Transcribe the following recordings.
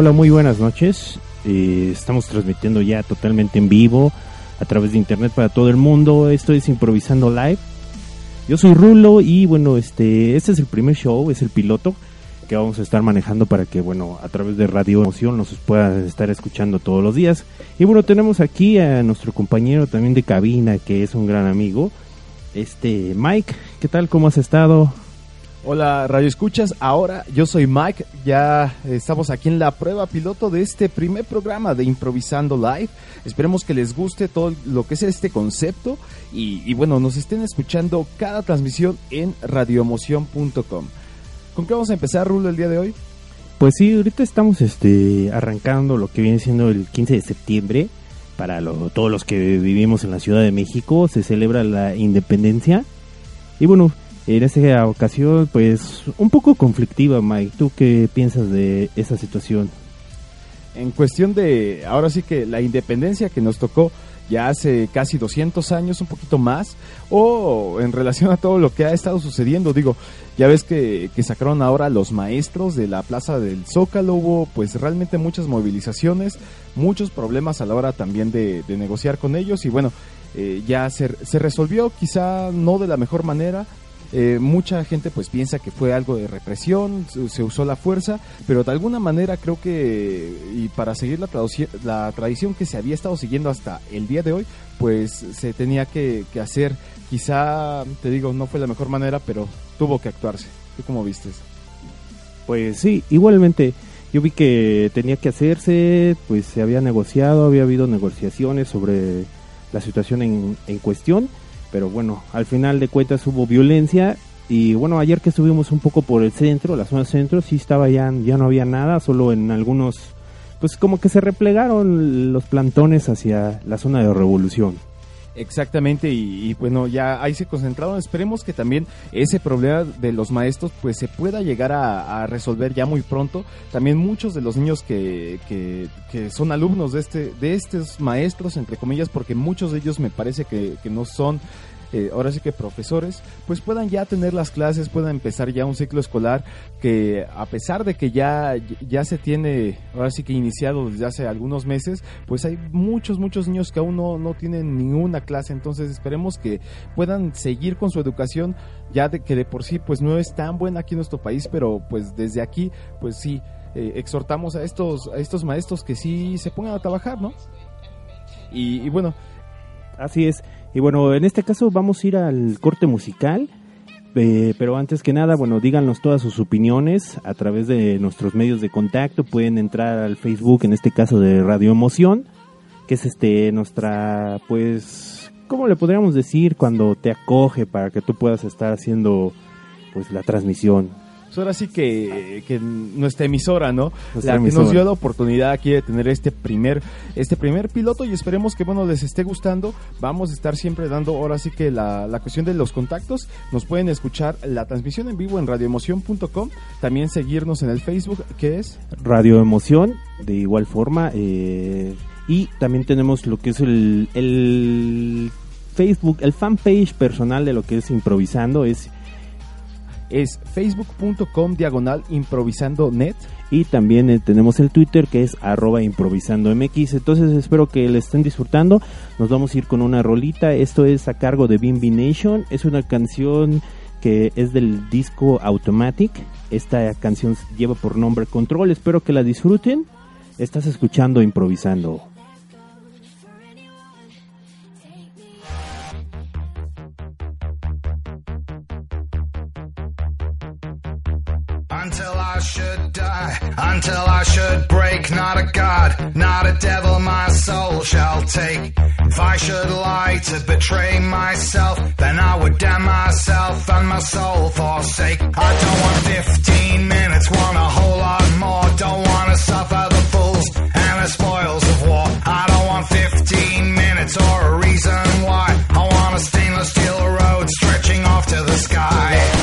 Hola, muy buenas noches. Eh, estamos transmitiendo ya totalmente en vivo a través de internet para todo el mundo. Esto es Improvisando Live. Yo soy Rulo y bueno, este, este es el primer show, es el piloto que vamos a estar manejando para que, bueno, a través de Radio Emoción nos pueda estar escuchando todos los días. Y bueno, tenemos aquí a nuestro compañero también de cabina, que es un gran amigo, este Mike. ¿Qué tal? ¿Cómo has estado? Hola Radio Escuchas, ahora yo soy Mike, ya estamos aquí en la prueba piloto de este primer programa de Improvisando Live. Esperemos que les guste todo lo que es este concepto y, y bueno, nos estén escuchando cada transmisión en radioemoción.com. ¿Con qué vamos a empezar, Rulo, el día de hoy? Pues sí, ahorita estamos este, arrancando lo que viene siendo el 15 de septiembre. Para todos los que vivimos en la Ciudad de México se celebra la independencia. Y bueno, en esa ocasión, pues un poco conflictiva, Mike. ¿Tú qué piensas de esa situación? En cuestión de, ahora sí que la independencia que nos tocó ya hace casi 200 años, un poquito más, o en relación a todo lo que ha estado sucediendo, digo, ya ves que, que sacaron ahora los maestros de la Plaza del Zócalo, hubo pues realmente muchas movilizaciones, muchos problemas a la hora también de, negociar con ellos y bueno, eh, ya se, se resolvió, quizá no de la mejor manera, eh, mucha gente pues piensa que fue algo de represión, se, usó la fuerza, pero de alguna manera creo que, y para seguir la, la tradición que se había estado siguiendo hasta el día de hoy, pues se tenía que, que hacer, quizá, te digo, no fue la mejor manera, pero tuvo que actuarse. ¿Tú cómo vistes? Pues sí, igualmente yo vi que tenía que hacerse, pues se había negociado, había habido negociaciones sobre la situación en, en cuestión, pero bueno, al final de cuentas hubo violencia y bueno, ayer que estuvimos un poco por el centro, la zona centro, sí estaba ya, ya no había nada, solo en algunos, pues como que se replegaron los plantones hacia la zona de revolución. Exactamente, y, bueno, ya ahí se concentraron. Esperemos que también ese problema de los maestros pues se pueda llegar a, a resolver ya muy pronto. También muchos de los niños que, que, que son alumnos de, este, de estos maestros, entre comillas, porque muchos de ellos me parece que, que no son eh, ahora sí que profesores, pues puedan ya tener las clases, puedan empezar ya un ciclo escolar que a pesar de que ya, ya se tiene, ahora sí que iniciado desde hace algunos meses, pues hay muchos, muchos niños que aún no, no tienen ninguna clase, entonces esperemos que puedan seguir con su educación, ya de que de por sí pues no es tan buena aquí en nuestro país, pero pues desde aquí pues sí. Eh, exhortamos a estos, a estos maestros que sí se pongan a trabajar, ¿no? Y, y bueno, Así es. Y bueno, en este caso vamos a ir al corte musical. Eh, pero antes que nada, bueno, díganos todas sus opiniones a través de nuestros medios de contacto. Pueden entrar al Facebook, en este caso de Radio Emoción, que es este nuestra, pues, ¿cómo le podríamos decir cuando te acoge para que tú puedas estar haciendo, pues, la transmisión? Pues ahora sí que, que nuestra emisora, ¿no? Nuestra la que nos dio la oportunidad aquí de tener este primer, este primer piloto y esperemos que bueno les esté gustando. Vamos a estar siempre dando ahora sí que la, la cuestión de los contactos. Nos pueden escuchar la transmisión en vivo en radioemoción.com. También seguirnos en el Facebook, que es Radio Emoción, de igual forma. eh, y también tenemos lo que es el, el Facebook, el fanpage personal de lo que es improvisando. Es, es facebook.com diagonal improvisando net. y también eh, tenemos el Twitter que es arroba improvisando MX. Entonces espero que le estén disfrutando. Nos vamos a ir con una rolita. Esto es a cargo de Bimbi Nation. Es una canción que es del disco Automatic. Esta canción lleva por nombre Control. Espero que la disfruten. Estás escuchando improvisando. Until I should die, until I should break, not a god, not a devil my soul shall take. If I should lie to betray myself, then I would damn myself and my soul forsake. I don't want 15 minutes, want a whole lot more. Don't want to suffer the fools and the spoils of war. I don't want 15 minutes or a reason why. I want a stainless steel road stretching off to the sky.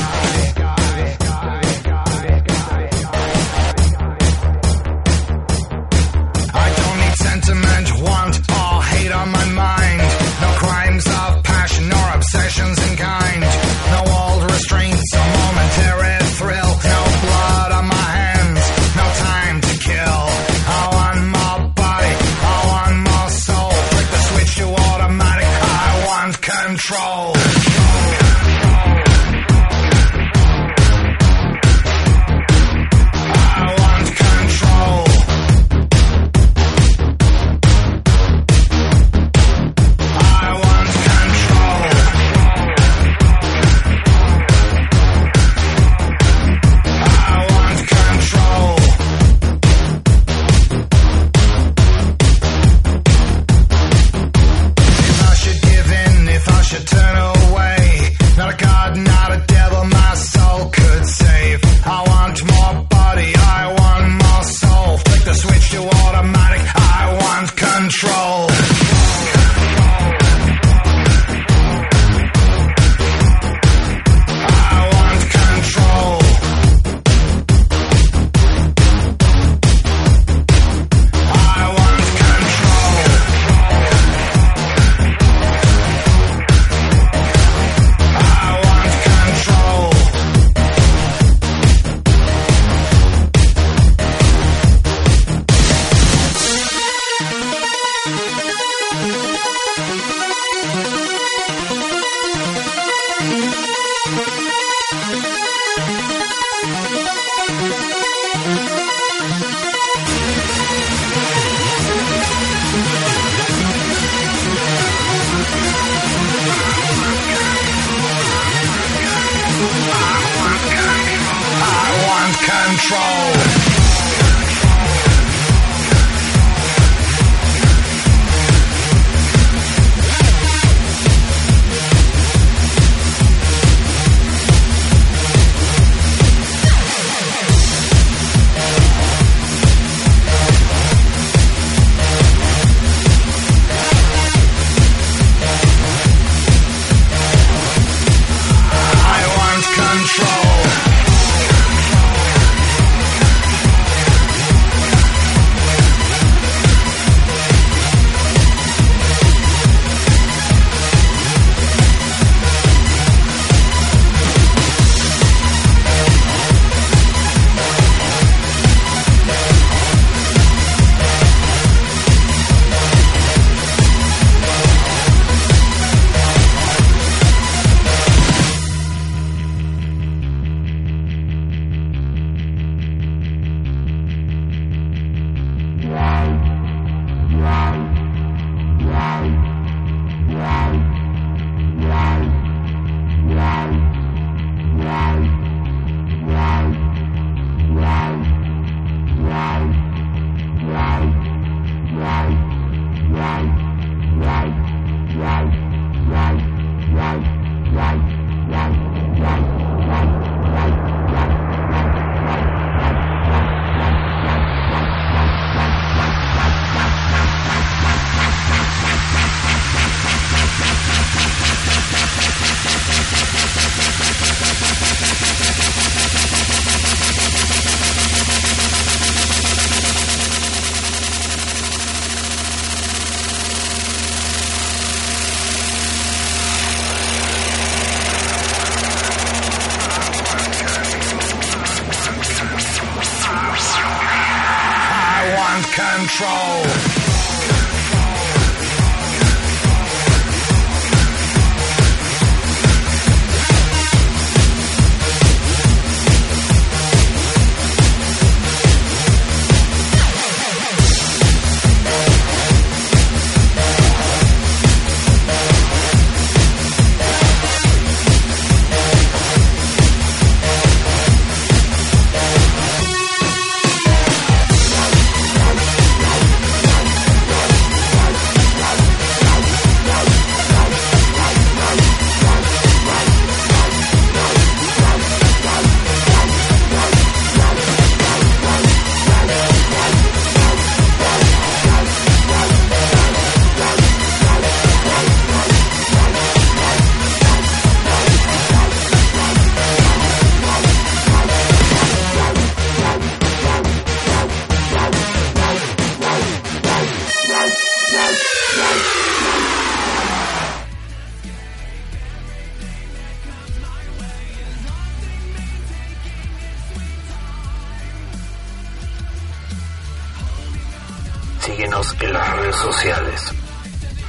Síguenos en las redes sociales.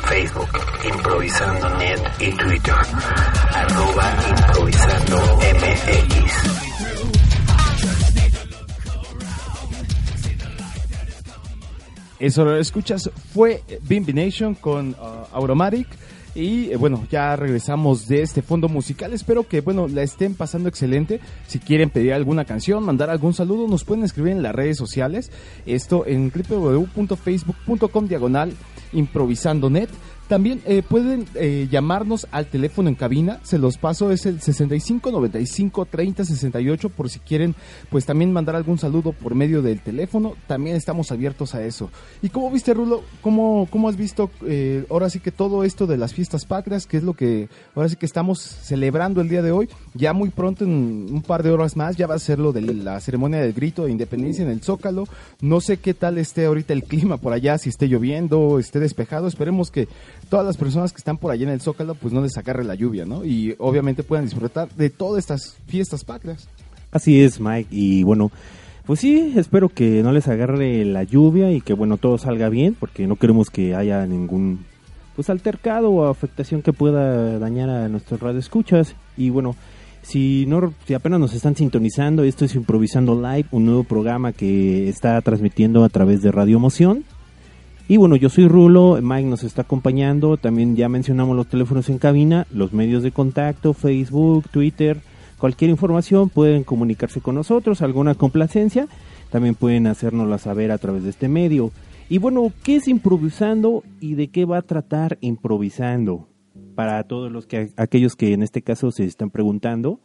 Facebook, Improvisando Net y Twitter, arroba Improvisando MX. Eso lo escuchas fue Bimbi Nation con uh. Y eh, bueno, ya regresamos de este fondo musical. Espero que bueno la estén pasando excelente. Si quieren pedir alguna canción, mandar algún saludo, nos pueden escribir en las redes sociales. Esto en www.facebook.com diagonal improvisando.net. También eh, pueden eh, llamarnos al teléfono en cabina, se los paso, es el 65 95 30 68 por si quieren pues también mandar algún saludo por medio del teléfono, también estamos abiertos a eso. ¿Y cómo viste Rulo? ¿Cómo, cómo has visto eh, ahora sí que todo esto de las fiestas patrias, que es lo que ahora sí que estamos celebrando el día de hoy? Ya muy pronto, en un par de horas más, ya va a ser lo de la ceremonia del grito de independencia en el Zócalo. No sé qué tal esté ahorita el clima por allá, si esté lloviendo, esté despejado, esperemos que todas las personas que están por allá en el Zócalo pues no les agarre la lluvia, ¿no? Y obviamente puedan disfrutar de todas estas fiestas patrias. Así es, Mike, y bueno, pues sí, espero que no les agarre la lluvia y que bueno, todo salga bien, porque no queremos que haya ningún pues altercado o afectación que pueda dañar a nuestros radioescuchas y bueno, si no si apenas nos están sintonizando, esto es Improvisando Live, un nuevo programa que está transmitiendo a través de Radio Emoción y bueno, yo soy Rulo, Mike nos está acompañando, también ya mencionamos los teléfonos en cabina, los medios de contacto, Facebook, Twitter, cualquier información pueden comunicarse con nosotros, alguna complacencia, también pueden hacérnosla saber a través de este medio. Y bueno, ¿qué es improvisando y de qué va a tratar improvisando? Para todos los que aquellos que en este caso se están preguntando,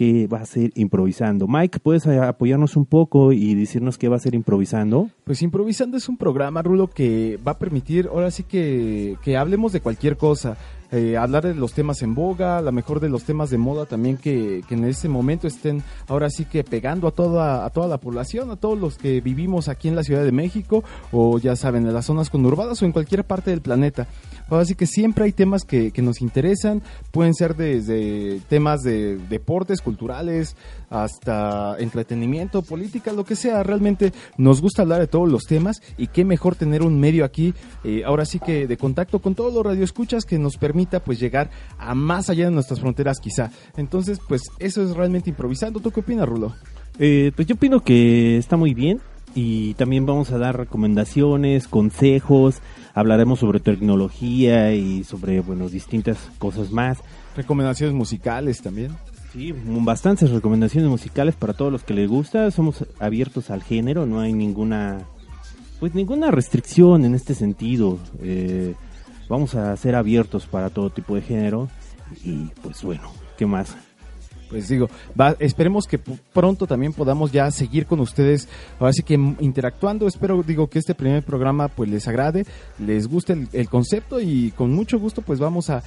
que va a ser improvisando. Mike, ¿puedes apoyarnos un poco y decirnos qué va a ser improvisando? Pues improvisando es un programa, Rulo, que va a permitir, ahora sí que, que hablemos de cualquier cosa. Eh, hablar de los temas en boga, a lo mejor de los temas de moda también que, que en ese momento estén ahora sí que pegando a toda, a toda la población, a todos los que vivimos aquí en la Ciudad de México o ya saben, en las zonas conurbadas o en cualquier parte del planeta. Así que siempre hay temas que, que nos interesan, pueden ser desde temas de deportes, culturales, hasta entretenimiento, política, lo que sea. Realmente nos gusta hablar de todos los temas y qué mejor tener un medio aquí, eh, ahora sí que de contacto con todos los radioescuchas que nos permita pues llegar a más allá de nuestras fronteras quizá. Entonces pues eso es realmente improvisando. ¿Tú qué opinas, Rulo? Eh, pues yo opino que está muy bien y también vamos a dar recomendaciones, consejos, hablaremos sobre tecnología y sobre, bueno, distintas cosas más. Recomendaciones musicales también. Sí, bastantes recomendaciones musicales para todos los que les gusta. Somos abiertos al género, no hay ninguna, pues ninguna restricción en este sentido. Eh, vamos a ser abiertos para todo tipo de género y pues bueno, ¿qué más? Pues digo, esperemos que pronto también podamos ya seguir con ustedes, ahora sí que interactuando, espero digo que este primer programa pues les agrade, les guste el, concepto y con mucho gusto pues vamos a,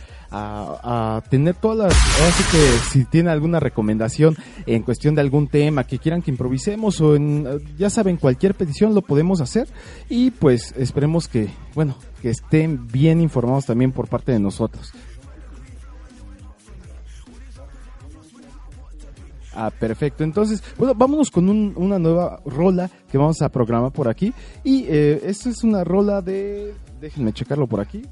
tener todas las, ahora sí que si tiene alguna recomendación en cuestión de algún tema que quieran que improvisemos o en, ya saben, cualquier petición lo podemos hacer y pues esperemos que, bueno, que estén bien informados también por parte de nosotros. Ah, perfecto. Entonces, bueno, vámonos con una nueva rola que vamos a programar por aquí. Y eh, esta es una rola de... Déjenme checarlo por aquí.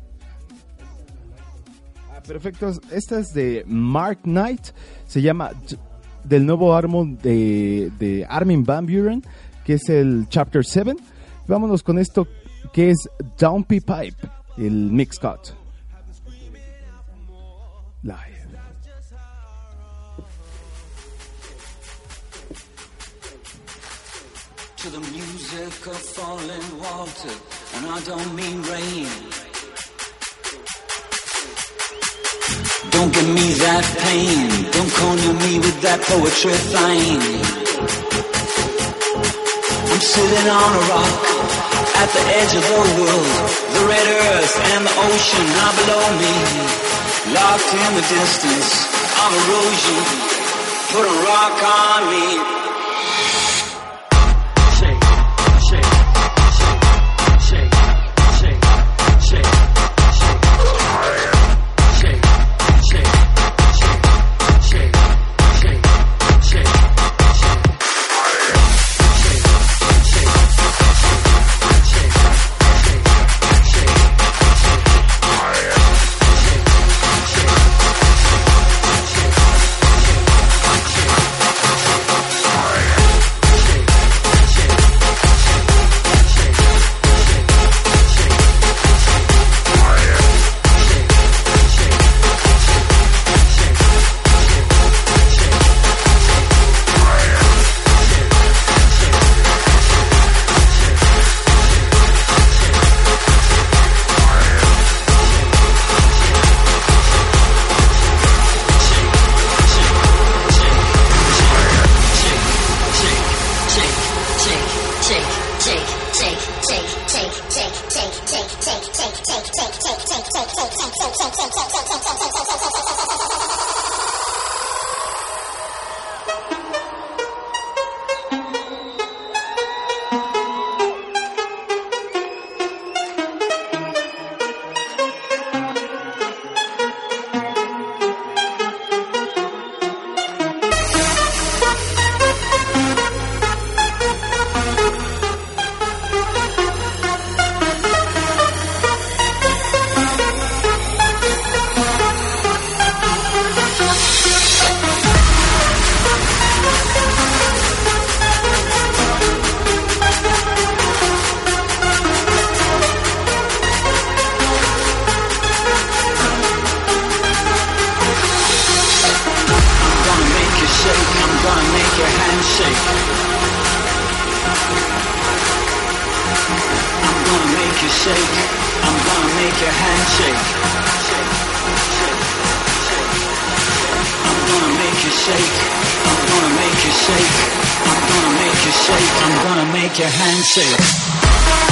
Ah, perfecto. Esta es de Mark Knight. Se llama del nuevo álbum de, Armin Van Buren, que es el Chapter 7. Vámonos con esto que es Dumpy Pipe, el Mix Cut. Live. To the music of falling water, and I don't mean rain. Don't give me that pain, don't corner me with that poetry thing. I'm sitting on a rock at the edge of the world, the red earth and the ocean are below me, locked in the distance of erosion. Put a rock on me. shake. I'm gonna make you shake. I'm gonna make you shake. I'm gonna make your hands shake.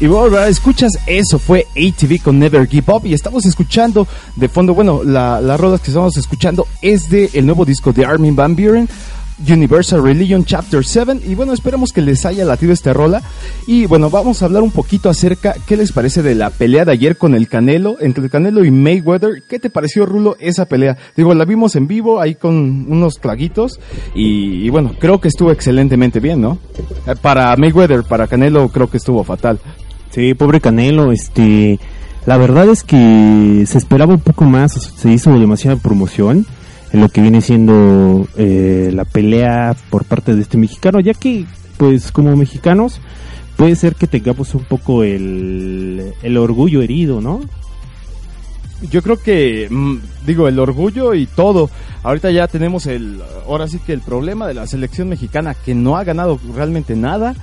Y bueno, escuchas, eso fue ATV con Never Give Up y estamos escuchando de fondo, bueno, la, la rola que estamos escuchando es de el nuevo disco de Armin Van Buren, Universal Religion Chapter 7 y bueno, esperemos que les haya latido esta rola y bueno, vamos a hablar un poquito acerca, ¿qué les parece de la pelea de ayer con el Canelo, entre el Canelo y Mayweather? ¿Qué te pareció, Rulo, esa pelea? Digo, la vimos en vivo ahí con unos traguitos y, y bueno, creo que estuvo excelentemente bien, ¿no? Eh, Para Mayweather, para Canelo creo que estuvo fatal. Sí, pobre Canelo, este, la verdad es que se esperaba un poco más, se hizo demasiada promoción en lo que viene siendo eh, la pelea por parte de este mexicano, ya que, pues, como mexicanos, puede ser que tengamos un poco el, el orgullo herido, ¿no? Yo creo que, mm, digo, el orgullo y todo. Ahorita ya tenemos el, ahora sí que el problema de la selección mexicana que no ha ganado realmente nada.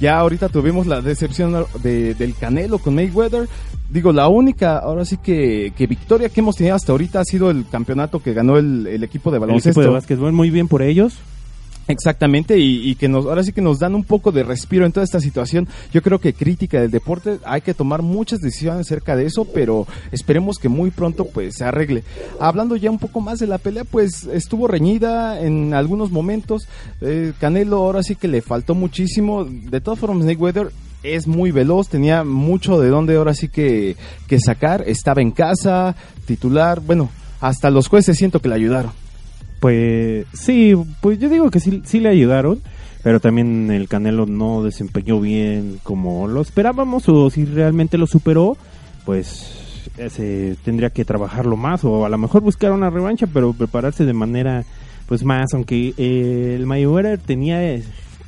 Ya ahorita tuvimos la decepción de- del Canelo con Mayweather. Digo, la única, ahora sí que, que victoria que hemos tenido hasta ahorita ha sido el campeonato que ganó el, el equipo de El baloncesto. equipo de básquetbol, muy bien por ellos. Exactamente, y, que nos, ahora sí que nos dan un poco de respiro en toda esta situación. Yo creo que crítica del deporte, hay que tomar muchas decisiones acerca de eso, pero esperemos que muy pronto pues se arregle. Hablando ya un poco más de la pelea, pues estuvo reñida en algunos momentos. Eh, Canelo ahora sí que le faltó muchísimo. De todas formas, Mayweather es muy veloz, tenía mucho de dónde ahora sí que, que sacar. Estaba en casa, titular, bueno, hasta los jueces siento que le ayudaron. Pues sí, pues yo digo que sí, sí le ayudaron, pero también el Canelo no desempeñó bien como lo esperábamos o si realmente lo superó, pues ese tendría que trabajarlo más o a lo mejor buscar una revancha, pero prepararse de manera pues más, aunque eh, el Mayweather tenía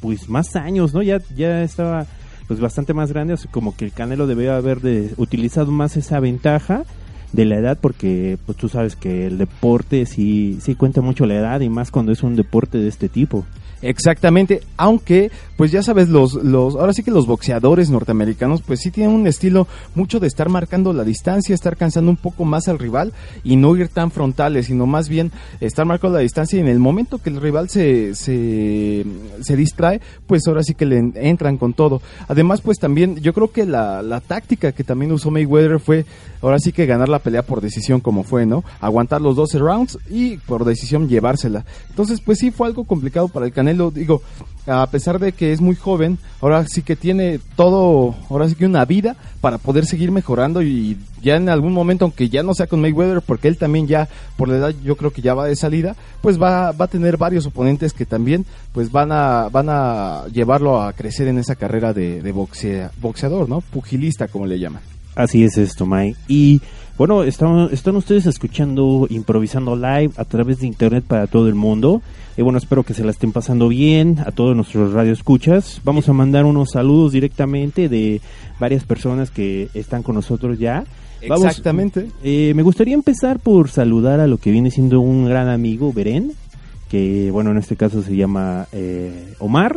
pues más años, ¿no? Ya ya estaba pues bastante más grande, así como que el Canelo debía haber de, utilizado más esa ventaja de la edad porque pues tú sabes que el deporte sí sí cuenta mucho la edad y más cuando es un deporte de este tipo. Exactamente, aunque pues ya sabes los los ahora sí que los boxeadores norteamericanos pues sí tienen un estilo mucho de estar marcando la distancia, estar cansando un poco más al rival y no ir tan frontales, sino más bien estar marcando la distancia y en el momento que el rival se se, se distrae, pues ahora sí que le en- entran con todo. Además, pues también yo creo que la, la táctica que también usó Mayweather fue ahora sí que ganar la pelea por decisión como fue, ¿no? Aguantar los 12 rounds y por decisión llevársela. Entonces, pues sí fue algo complicado para el Canelo, digo, a pesar de que es muy joven, ahora sí que tiene todo, ahora sí que una vida para poder seguir mejorando y ya en algún momento, aunque ya no sea con Mayweather, porque él también ya, por la edad, yo creo que ya va de salida, pues va, va a tener varios oponentes que también, pues van a, van a llevarlo a crecer en esa carrera de, boxea- boxeador, ¿no? Pugilista, como le llaman. Así es esto, Mike. Y bueno, están, están ustedes escuchando Improvisando Live a través de Internet para todo el mundo. Y bueno, espero que se la estén pasando bien a todos nuestros radioescuchas. Vamos a mandar unos saludos directamente de varias personas que están con nosotros ya. Vamos- Exactamente. Eh, me gustaría empezar por saludar a lo que viene siendo un gran amigo, Beren, que bueno, en este caso se llama eh, Omar.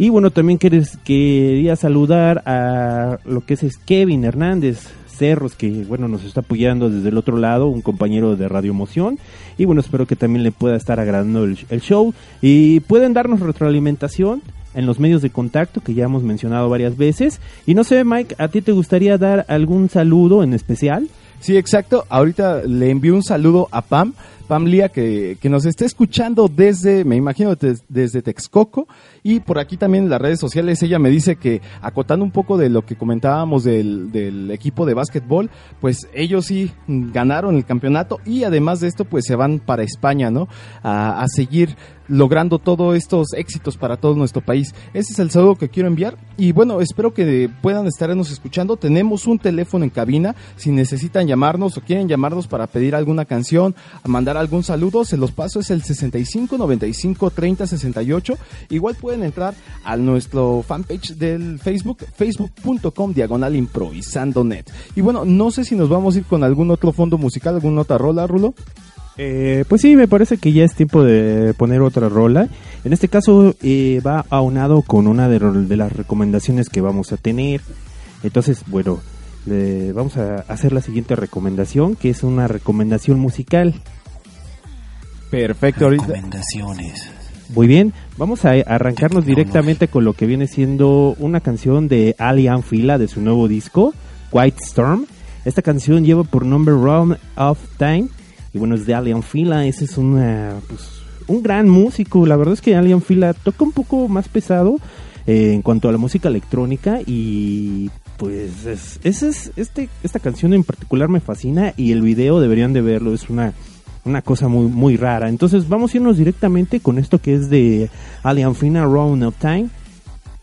Y bueno, también queres- quería saludar a lo que es, Kevin Hernández Cerros, que bueno, nos está apoyando desde el otro lado, un compañero de Radio Emoción. Y bueno, espero que también le pueda estar agradando el, el show. Y pueden darnos retroalimentación en los medios de contacto que ya hemos mencionado varias veces. Y no sé, Mike, ¿a ti te gustaría dar algún saludo en especial? Sí, exacto. Ahorita le envío un saludo a Pam, Pam Lía, que, que nos está escuchando desde, me imagino, des- desde Texcoco. Y por aquí también en las redes sociales ella me dice que, acotando un poco de lo que comentábamos del, del equipo de básquetbol, pues ellos sí ganaron el campeonato y además de esto, pues se van para España, ¿no? A, a seguir logrando todos estos éxitos para todo nuestro país. Ese es el saludo que quiero enviar y bueno, espero que puedan estarnos escuchando. Tenemos un teléfono en cabina, si necesitan llamarnos o quieren llamarnos para pedir alguna canción, mandar algún saludo, se los paso, es el 65 95 30 68. Igual pueden entrar a nuestro fanpage del Facebook, facebook.com diagonal improvisando net. Y bueno, no sé si nos vamos a ir con algún otro fondo musical, alguna otra rola, Rulo. Eh, pues sí, me parece que ya es tiempo de poner otra rola. En este caso eh, va aunado con una de, las recomendaciones que vamos a tener. Entonces, bueno, vamos a hacer la siguiente recomendación, que es una recomendación musical. Perfecto, ahorita. Recomendaciones. Muy bien, vamos a arrancarnos directamente con lo que viene siendo una canción de Ali Anfila de su nuevo disco, White Storm. Esta canción lleva por nombre Round of Time y bueno, es de Ali Anfila, ese es una, pues, un gran músico, la verdad es que Ali Anfila toca un poco más pesado eh, en cuanto a la música electrónica y pues es, es, este, esta canción en particular me fascina y el video deberían de verlo, es una una cosa muy muy rara. Entonces vamos a irnos directamente con esto que es de Alien Fina Round of Time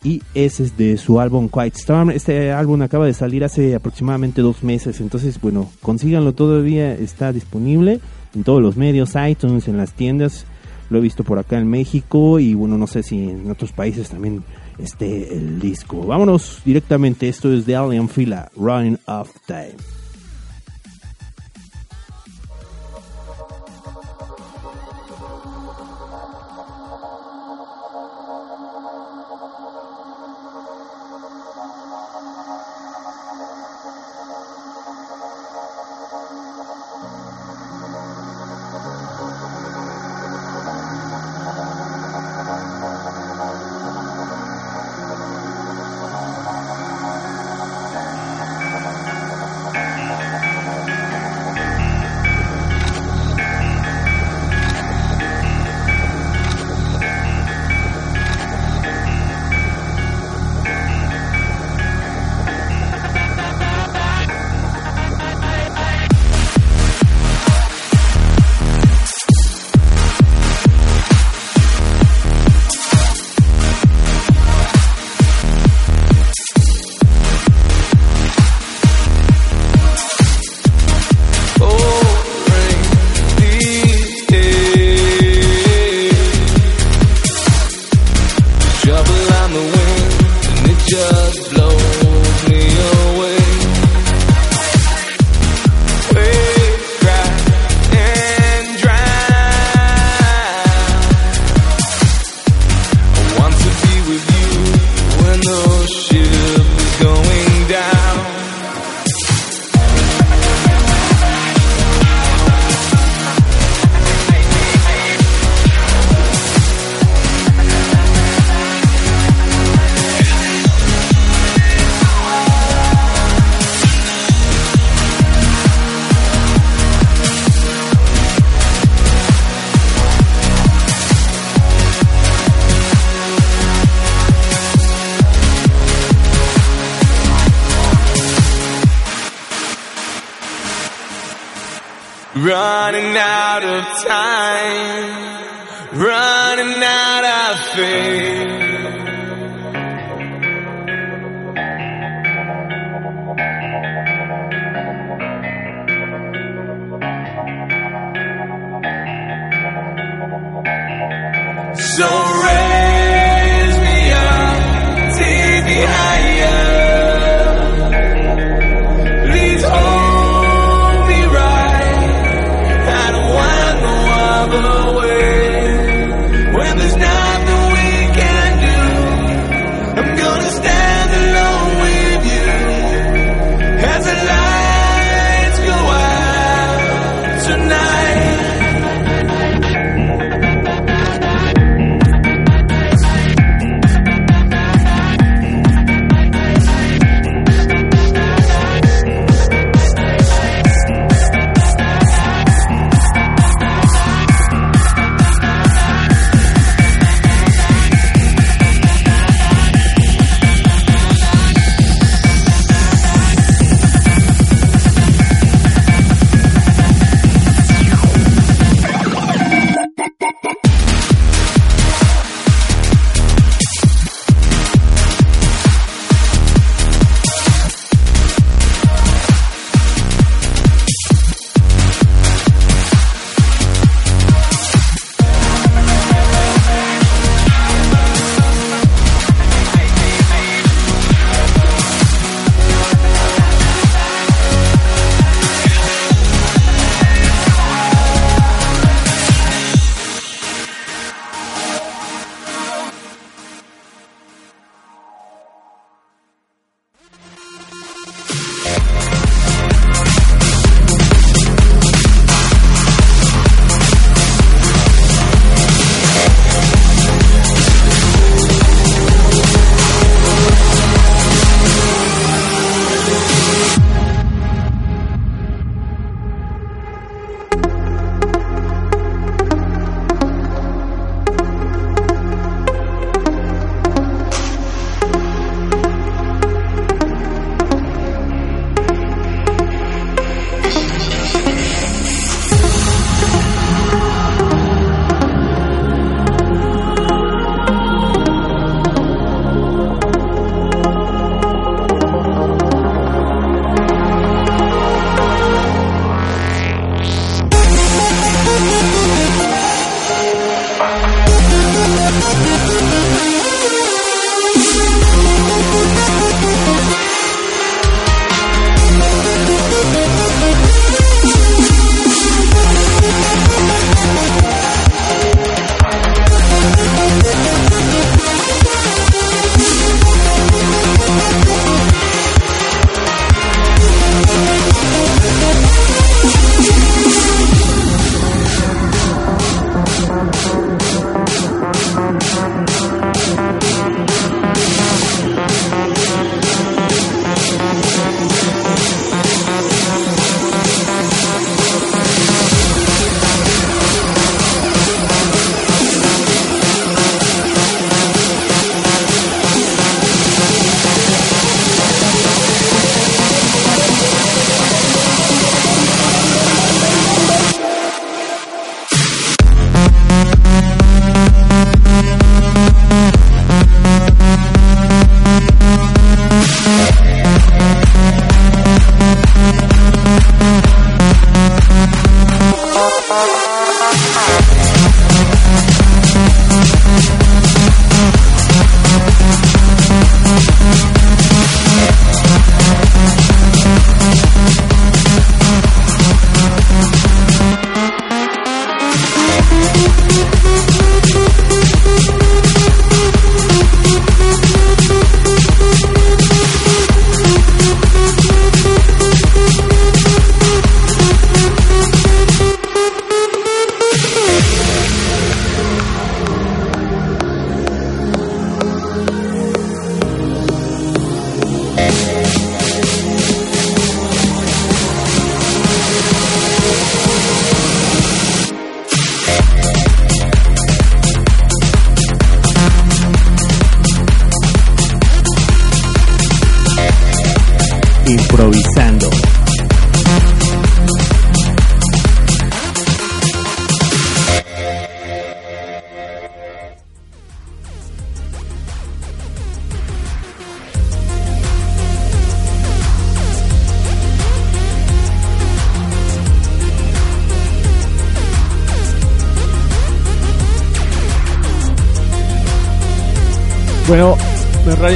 y ese es de su álbum Quiet Storm. Este álbum acaba de salir hace aproximadamente dos meses, entonces bueno, consíganlo todavía, está disponible en todos los medios, iTunes, en las tiendas. Lo he visto por acá en México y bueno, no sé si en otros países también esté el disco. Vámonos directamente, esto es de Alien Fila, Running of Time.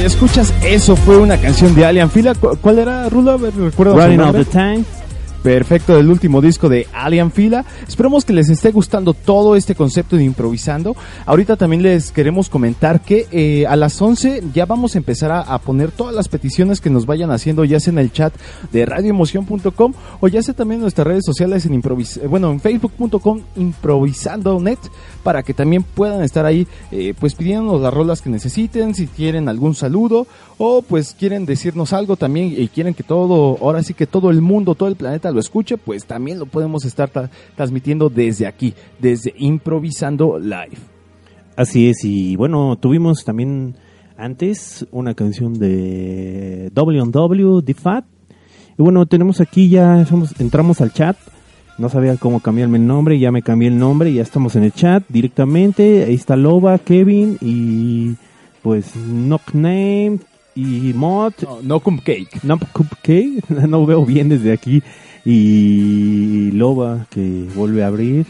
Escuchas, eso fue una canción de Alien Fila. ¿Cu- ¿Cuál era, Running nombre? the time. Perfecto, del último disco de Alien Fila. Esperemos que les esté gustando todo este concepto de improvisando. Ahorita también les queremos comentar que eh, a las 11 ya vamos a empezar a, a poner todas las peticiones que nos vayan haciendo, ya sea en el chat de radioemoción.com o ya sea también en nuestras redes sociales en improvis eh, bueno, en facebook.com improvisando.net para que también puedan estar ahí eh, pues pidiéndonos las rolas que necesiten, si quieren algún saludo o pues quieren decirnos algo también y quieren que todo, ahora sí que todo el mundo, todo el planeta lo escuche, pues también lo podemos estar tra- transmitiendo desde aquí, desde Improvisando Live. Así es, y bueno, tuvimos también antes una canción de W on W, The Fat. Y bueno, tenemos aquí ya, somos, entramos al chat. No sabía cómo cambiarme el nombre, ya me cambié el nombre y ya estamos en el chat directamente. Ahí está Loba, Kevin y pues Knockname y Mod. No, no Cupcake. No, Cupcake, no veo bien desde aquí. Y Loba que vuelve a abrir,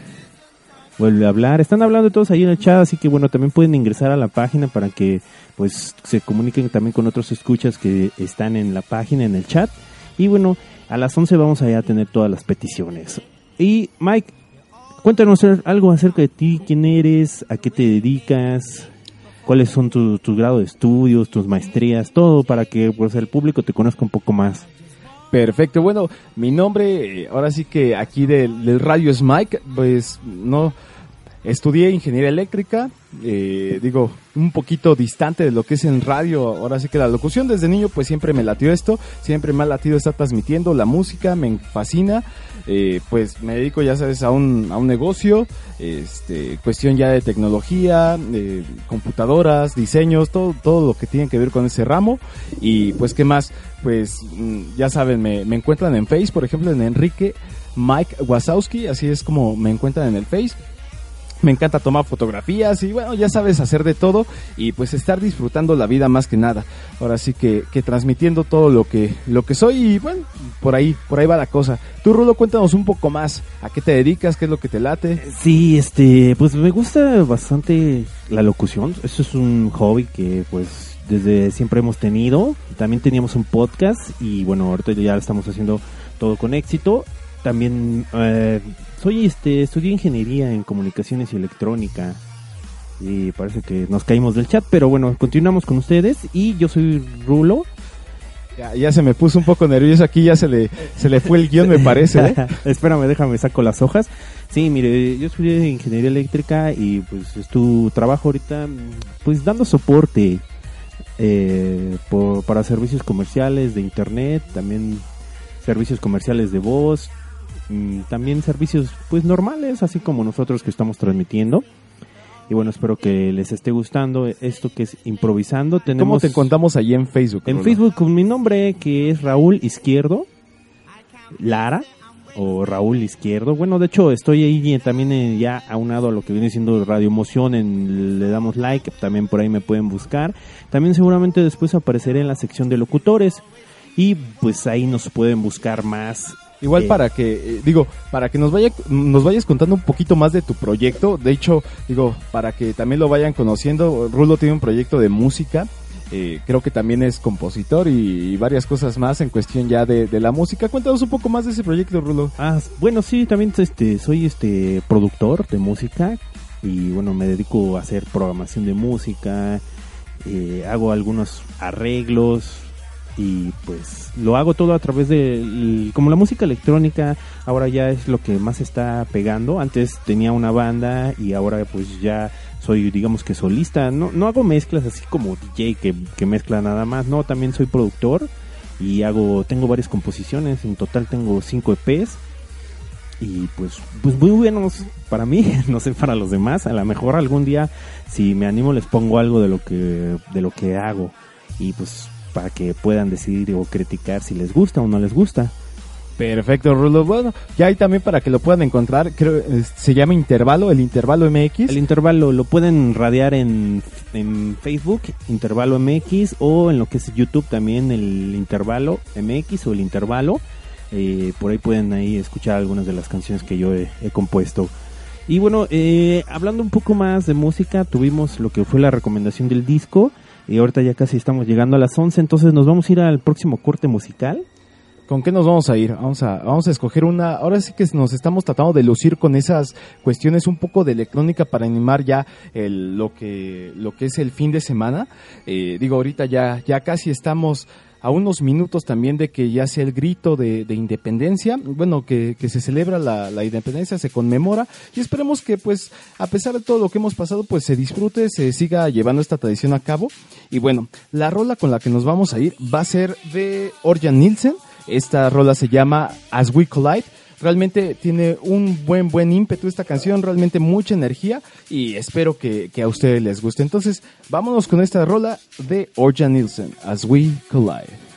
vuelve a hablar. Están hablando todos ahí en el chat, así que bueno, también pueden ingresar a la página para que pues se comuniquen también con otros escuchas que están en la página, en el chat. Y bueno, a las 11 vamos allá a tener todas las peticiones. Y Mike, cuéntanos algo acerca de ti, quién eres, a qué te dedicas, cuáles son tu- tus grados de estudios, tus maestrías, todo para que pues el público te conozca un poco más. Perfecto, bueno, mi nombre, eh, ahora sí que aquí del, del radio es Mike, pues no, estudié ingeniería eléctrica, eh, digo, un poquito distante de lo que es en radio, ahora sí que la locución. Desde niño pues siempre me latió esto, siempre me ha latido estar transmitiendo la música, me fascina, eh, pues me dedico ya sabes a un, a un negocio, este, cuestión ya de tecnología, computadoras, diseños, todo, todo lo que tiene que ver con ese ramo y pues qué más, pues mm, ya saben, me, me encuentran en Face, por ejemplo en Enrique Mike Wazowski, así es como me encuentran en el Face. Me encanta tomar fotografías y bueno, ya sabes hacer de todo y pues estar disfrutando la vida más que nada. Ahora sí que, que transmitiendo todo lo que, lo que soy y bueno, por ahí, por ahí va la cosa. Tú Rulo, cuéntanos un poco más. ¿A qué te dedicas? ¿Qué es lo que te late? Sí, este, pues me gusta bastante la locución. Eso es un hobby que pues desde siempre hemos tenido. También teníamos un podcast y bueno, ahorita ya lo estamos haciendo todo con éxito. También eh, soy este, estudié ingeniería en comunicaciones y electrónica. Y parece que nos caímos del chat, pero bueno, continuamos con ustedes y yo soy Rulo. Ya, ya se me puso un poco nervioso aquí, ya se le, se le fue el guion me parece. ¿eh? Espérame, déjame, saco las hojas. Sí, mire, yo estudié ingeniería eléctrica y pues es tu trabajo ahorita, pues dando soporte eh, por- para servicios comerciales de internet, también servicios comerciales de voz, mm, también servicios pues normales, así como nosotros que estamos transmitiendo. Y bueno, espero que les esté gustando esto que es improvisando. Tenemos ¿Cómo te encontramos allí en Facebook? en? Facebook con mi nombre que es Raúl Izquierdo Lara o Raúl Izquierdo. Bueno, de hecho estoy ahí también eh, ya aunado a lo que viene siendo Radio Emoción, en, le damos like, también por ahí me pueden buscar. También seguramente después apareceré en la sección de locutores y pues ahí nos pueden buscar más. Igual para que, eh, digo, para que nos vaya, nos vayas contando un poquito más de tu proyecto. De hecho, digo, para que también lo vayan conociendo, Rulo tiene un proyecto de música. eh, creo que también es compositor y, y varias cosas más en cuestión ya de, de la música. Cuéntanos un poco más de ese proyecto, Rulo. Ah, bueno, sí, también este, soy este productor de música y bueno, me dedico a hacer programación de música, eh, hago algunos arreglos y pues lo hago todo a través de, como la música electrónica ahora ya es lo que más está pegando, antes tenía una banda y ahora pues ya soy digamos que solista, no, no hago mezclas así como DJ que, que mezcla nada más, no, también soy productor y hago tengo varias composiciones. En total tengo cinco EPs y pues pues muy buenos para mí no sé para los demás. A lo mejor algún día si me animo les pongo algo de lo que de lo que hago. Y pues para que puedan decidir o criticar si les gusta o no les gusta. Perfecto, Rulo. Bueno, ya hay también para que lo puedan encontrar, creo se llama Intervalo, el Intervalo MX. El intervalo lo pueden radiar en, en Facebook, Intervalo MX, o en lo que es YouTube también, el Intervalo MX o el Intervalo. Eh, por ahí pueden ahí escuchar algunas de las canciones que yo he, he compuesto. Y bueno, eh, hablando un poco más de música, tuvimos lo que fue la recomendación del disco. Y ahorita ya casi estamos llegando a las 11, entonces nos vamos a ir al próximo corte musical. ¿Con qué nos vamos a ir? Vamos a, vamos a escoger una. Ahora sí que nos estamos tratando de lucir con esas cuestiones un poco de electrónica para animar ya el, lo que lo que es el fin de semana. Eh, digo, ahorita ya ya casi estamos a unos minutos también de que ya sea el grito de, de independencia, bueno, que, que se celebra la, la independencia, se conmemora y esperemos que pues a pesar de todo lo que hemos pasado pues se disfrute, se siga llevando esta tradición a cabo y bueno, la rola con la que nos vamos a ir va a ser de Orjan Nielsen, esta rola se llama As We Collide. Realmente tiene un buen, buen ímpetu esta canción, realmente mucha energía y espero que, que a ustedes les guste. Entonces, vámonos con esta rola de Orjan Nielsen, As We Collide.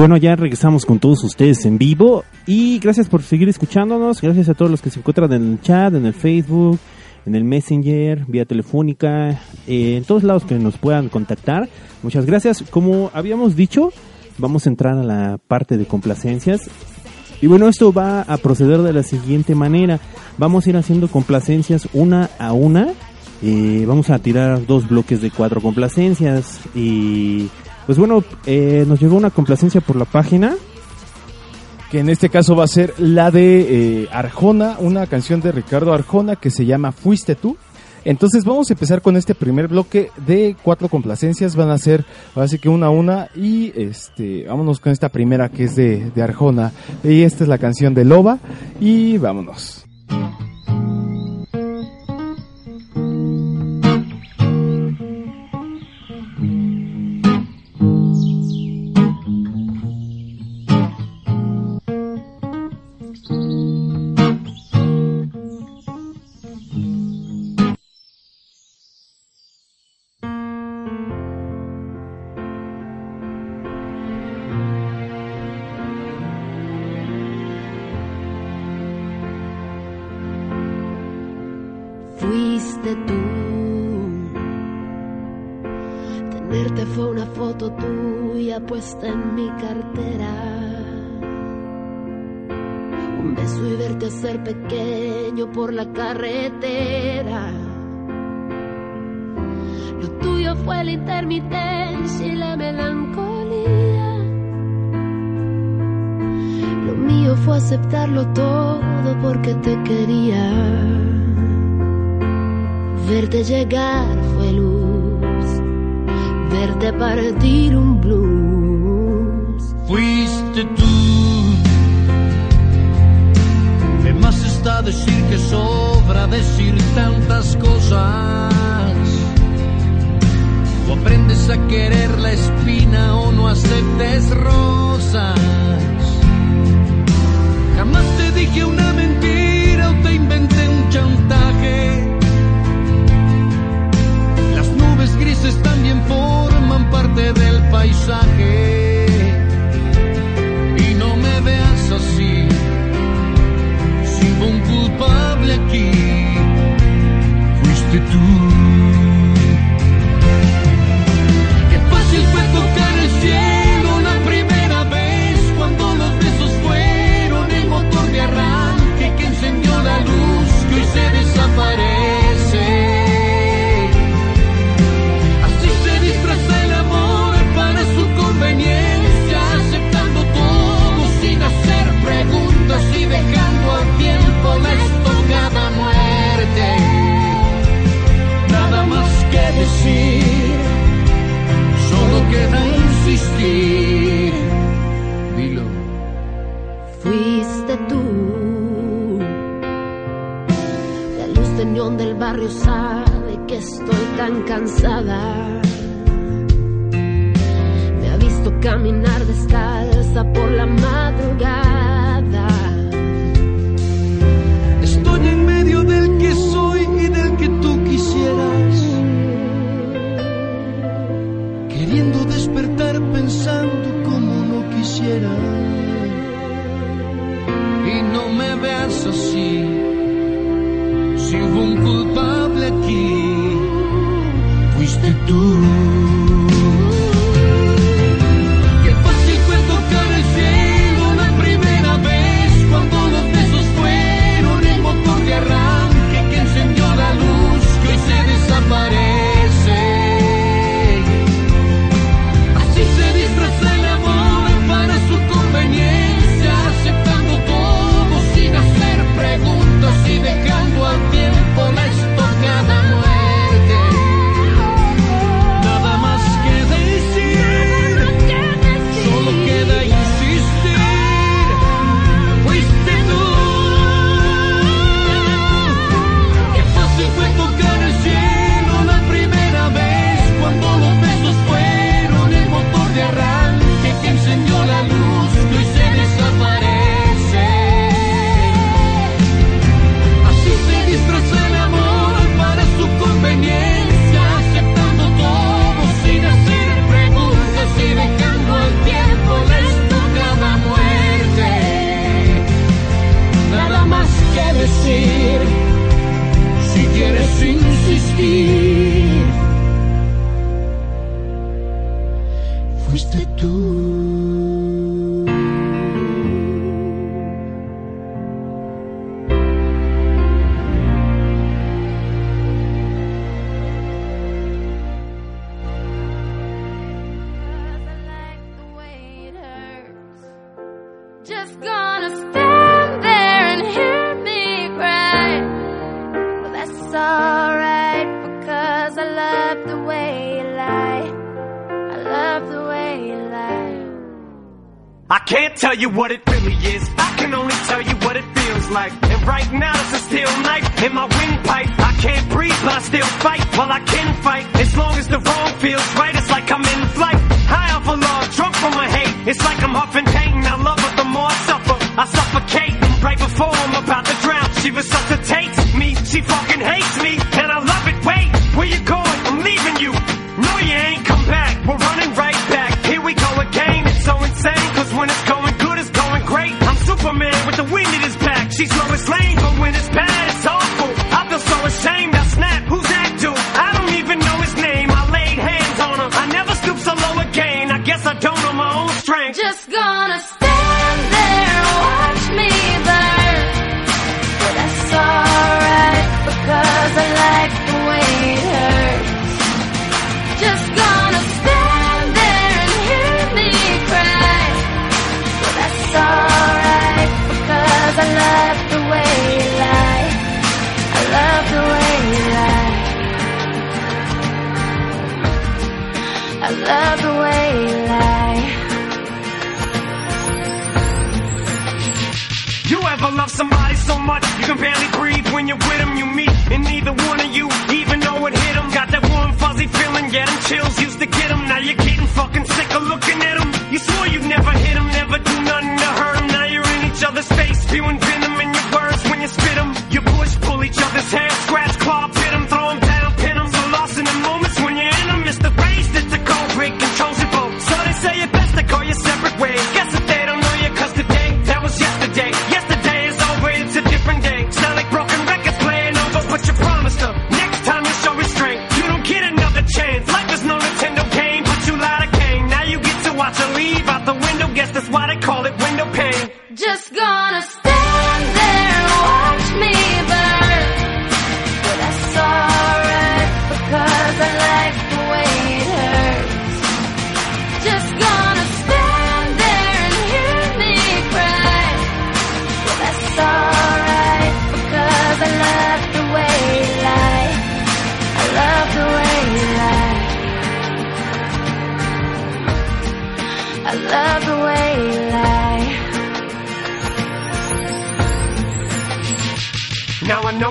bueno, ya regresamos con todos ustedes en vivo y gracias por seguir escuchándonos, gracias a todos los que se encuentran en el chat, en el Facebook, en el Messenger, vía telefónica, eh, en todos lados que nos puedan contactar. Muchas gracias. Como habíamos dicho, vamos a entrar a la parte de complacencias. Y bueno, esto va a proceder de la siguiente manera. Vamos a ir haciendo complacencias una a una. Eh, vamos a tirar dos bloques de cuatro complacencias y... Pues bueno, eh, nos llegó una complacencia por la página. Que en este caso va a ser la de eh, Arjona, una canción de Ricardo Arjona que se llama Fuiste tú. Entonces vamos a empezar con este primer bloque de cuatro complacencias. Van a ser así que una a una. Y este, vámonos con esta primera que es de, de Arjona. Y esta es la canción de Loba. Y vámonos.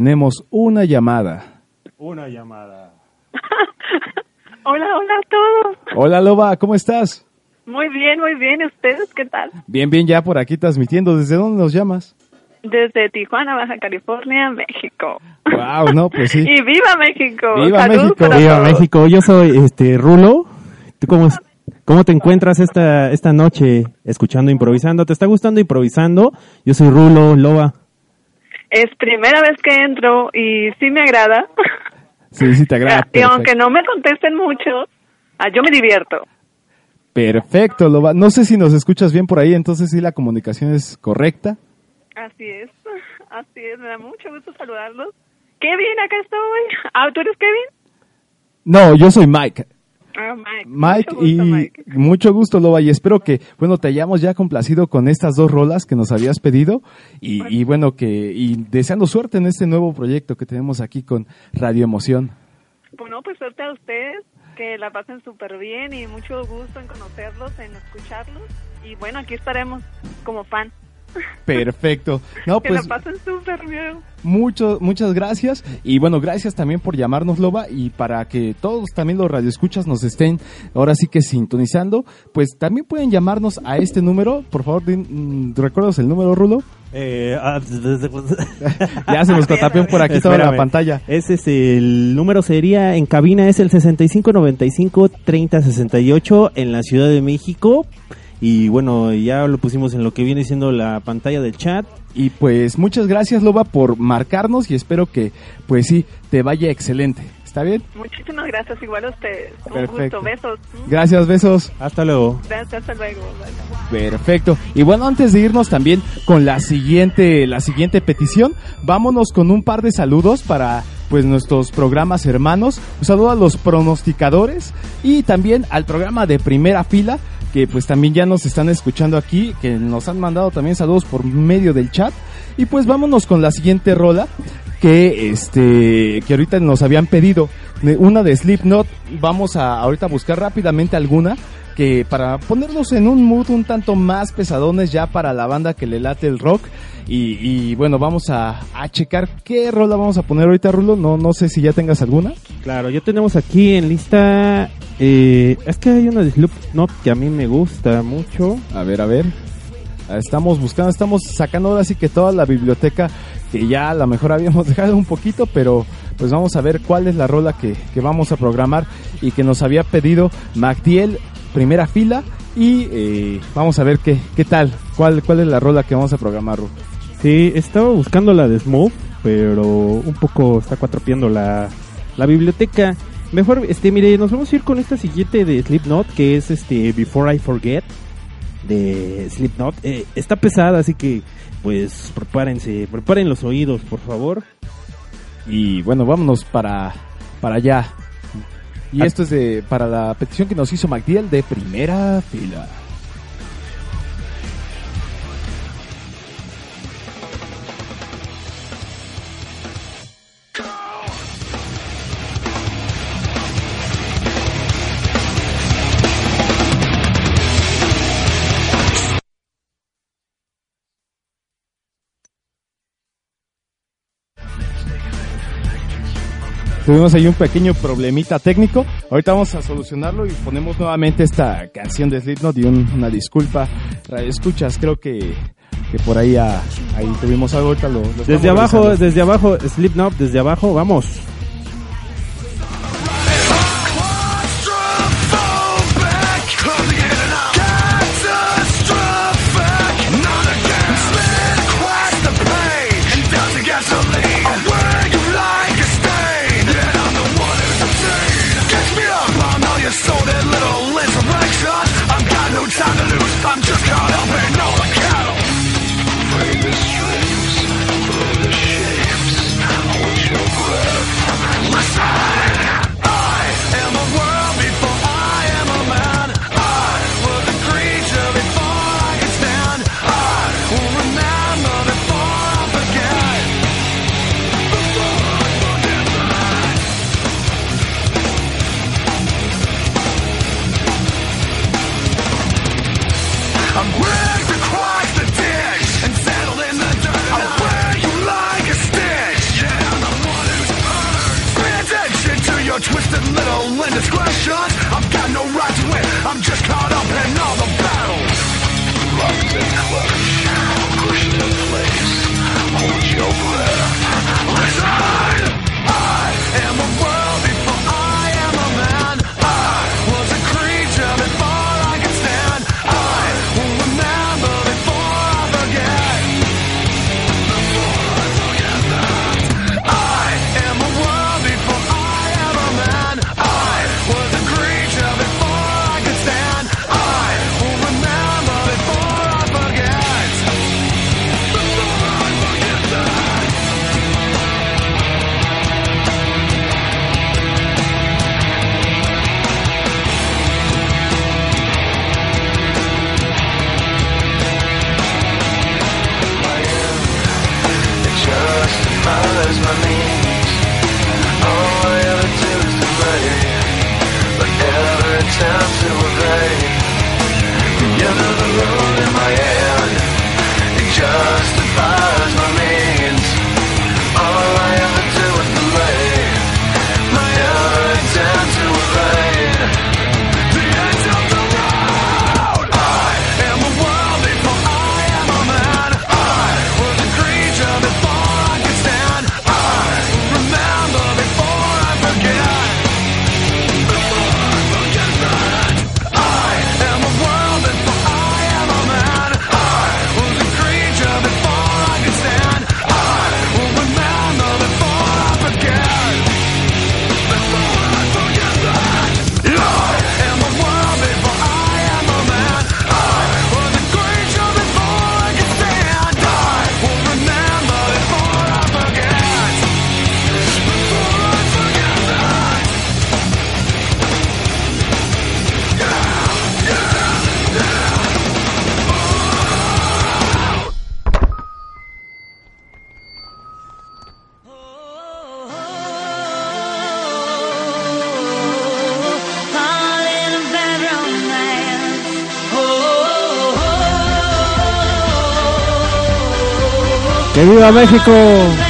tenemos una llamada. Una llamada. Hola, hola a todos. Hola Loba, ¿cómo estás? Muy bien, muy bien. ¿Y ¿Ustedes qué tal? Bien, bien, ya por aquí transmitiendo. ¿Desde dónde nos llamas? Desde Tijuana, Baja California, México. Wow, no, pues sí. Y viva México. Viva Salud México. Viva todos. México, yo soy este Rulo. ¿Tú cómo, cómo te encuentras esta, esta noche escuchando improvisando? ¿Te está gustando improvisando? Yo soy Rulo, Loba. Es primera vez que entro y sí me agrada. Sí, sí te agrada. y aunque no me contesten mucho, ah, yo me divierto. Perfecto, Loba. No sé si nos escuchas bien por ahí, entonces sí la comunicación es correcta. Así es, así es. Me da mucho gusto saludarlos. Kevin, acá estoy. Ah, ¿tú eres Kevin? No, yo soy Mike. Ah, Mike. Mike, Mucho gusto, y Mike. mucho gusto, Loba, y espero que, bueno, te hayamos ya complacido con estas dos rolas que nos habías pedido y, y bueno, que, y deseando suerte en este nuevo proyecto que tenemos aquí con Radio Emoción. Bueno, pues suerte a ustedes, que la pasen súper bien y mucho gusto en conocerlos, en escucharlos. Y bueno, aquí estaremos como fan. Perfecto. No, que pues la pasen súper bien. mucho, muchas gracias y bueno, gracias también por llamarnos, Loba, y para que todos también los radioescuchas nos estén ahora sí que sintonizando, pues también pueden llamarnos a este número, por favor, mm, ¿recuerdas el número, Rulo? Eh, ah, Ya se nos cotapeó por aquí toda la pantalla. Ese es el número sería en cabina es el 6595 3068 en la Ciudad de México Y bueno, ya lo pusimos en lo que viene siendo la pantalla del chat. Y pues muchas gracias Loba por marcarnos y espero que pues sí, te vaya excelente. ¿Está bien? Muchísimas gracias, igual a ustedes. Un Perfecto. gusto, besos. Gracias, besos. Hasta luego. Gracias, hasta luego. Perfecto. Y bueno, antes de irnos también con la siguiente, la siguiente petición, vámonos con un par de saludos para pues nuestros programas hermanos. Un saludo a los pronosticadores y también al programa de primera fila que pues también ya nos están escuchando aquí, que nos han mandado también saludos por medio del chat. Y pues vámonos con la siguiente rola que este que ahorita nos habían pedido una de Slipknot vamos a ahorita buscar rápidamente alguna que para ponernos en un mood un tanto más pesadones ya para la banda que le late el rock y, y bueno vamos a, a checar qué rola vamos a poner ahorita Rulo no no sé si ya tengas alguna Claro, ya tenemos aquí en lista. eh, es que hay una de Slipknot que a mí me gusta mucho. a ver a ver estamos buscando estamos sacando ahora sí que toda la biblioteca que ya a lo mejor habíamos dejado un poquito pero pues vamos a ver cuál es la rola que, que vamos a programar y que nos había pedido Magdiel primera fila y eh, vamos a ver qué, qué tal cuál cuál es la rola que vamos a programar Ru? Sí, estaba buscando la de Smooth, pero un poco está cuatropeando la, la biblioteca. Mejor, este, mire, nos vamos a ir con esta siguiente de Slipknot, que es este Before I Forget de Slipknot. Eh, está pesada, así que pues prepárense, preparen los oídos, por favor. y bueno vámonos para para allá y Ah. esto es de para la petición que nos hizo Magdiel de primera fila Tuvimos ahí un pequeño problemita técnico. Ahorita vamos a solucionarlo y ponemos nuevamente esta canción de Slipknot y un- una disculpa. Radio escuchas, creo que, que por ahí, ah, ahí tuvimos algo. Ahorita lo, lo Desde abajo, revisando. desde abajo, Slipknot, desde abajo, vamos. just viva México!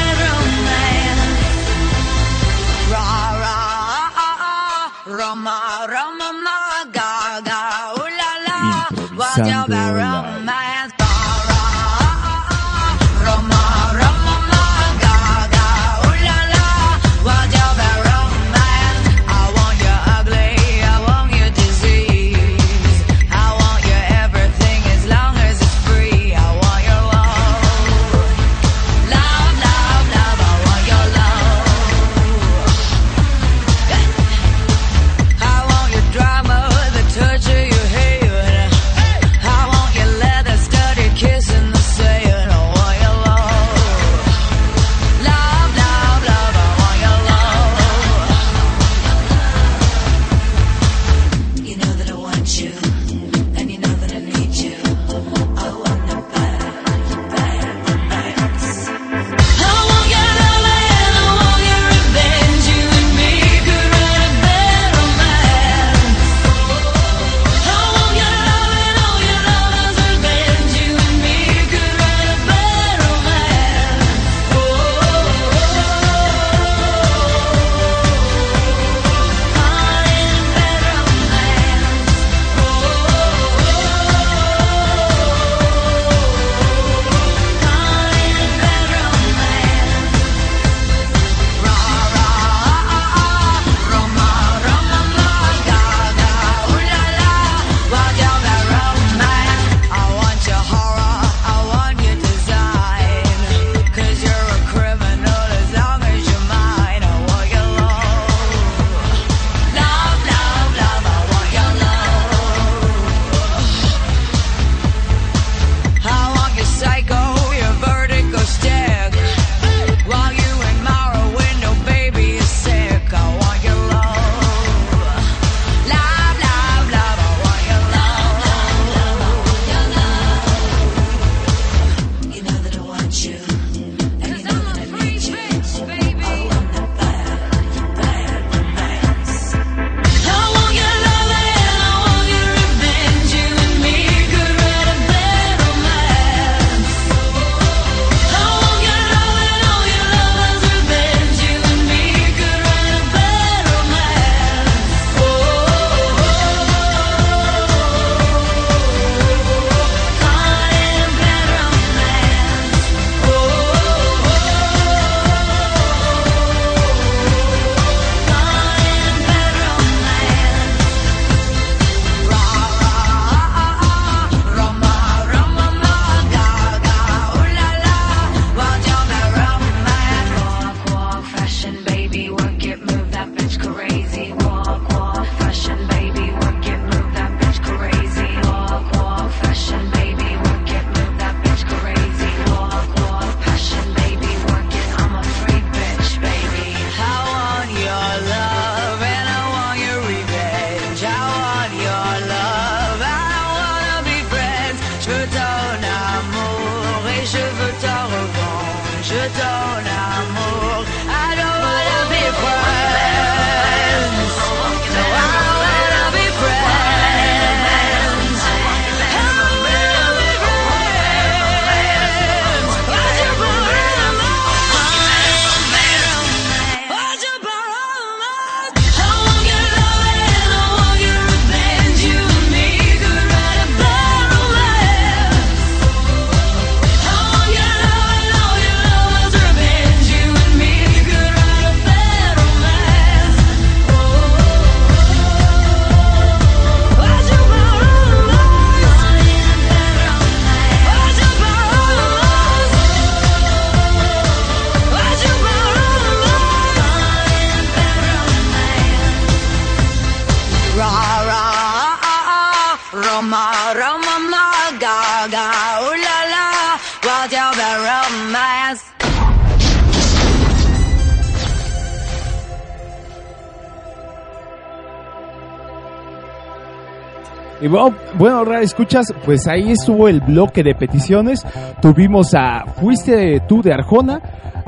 Rara, escuchas, pues ahí estuvo el bloque de peticiones. Tuvimos a Fuiste tú de Arjona,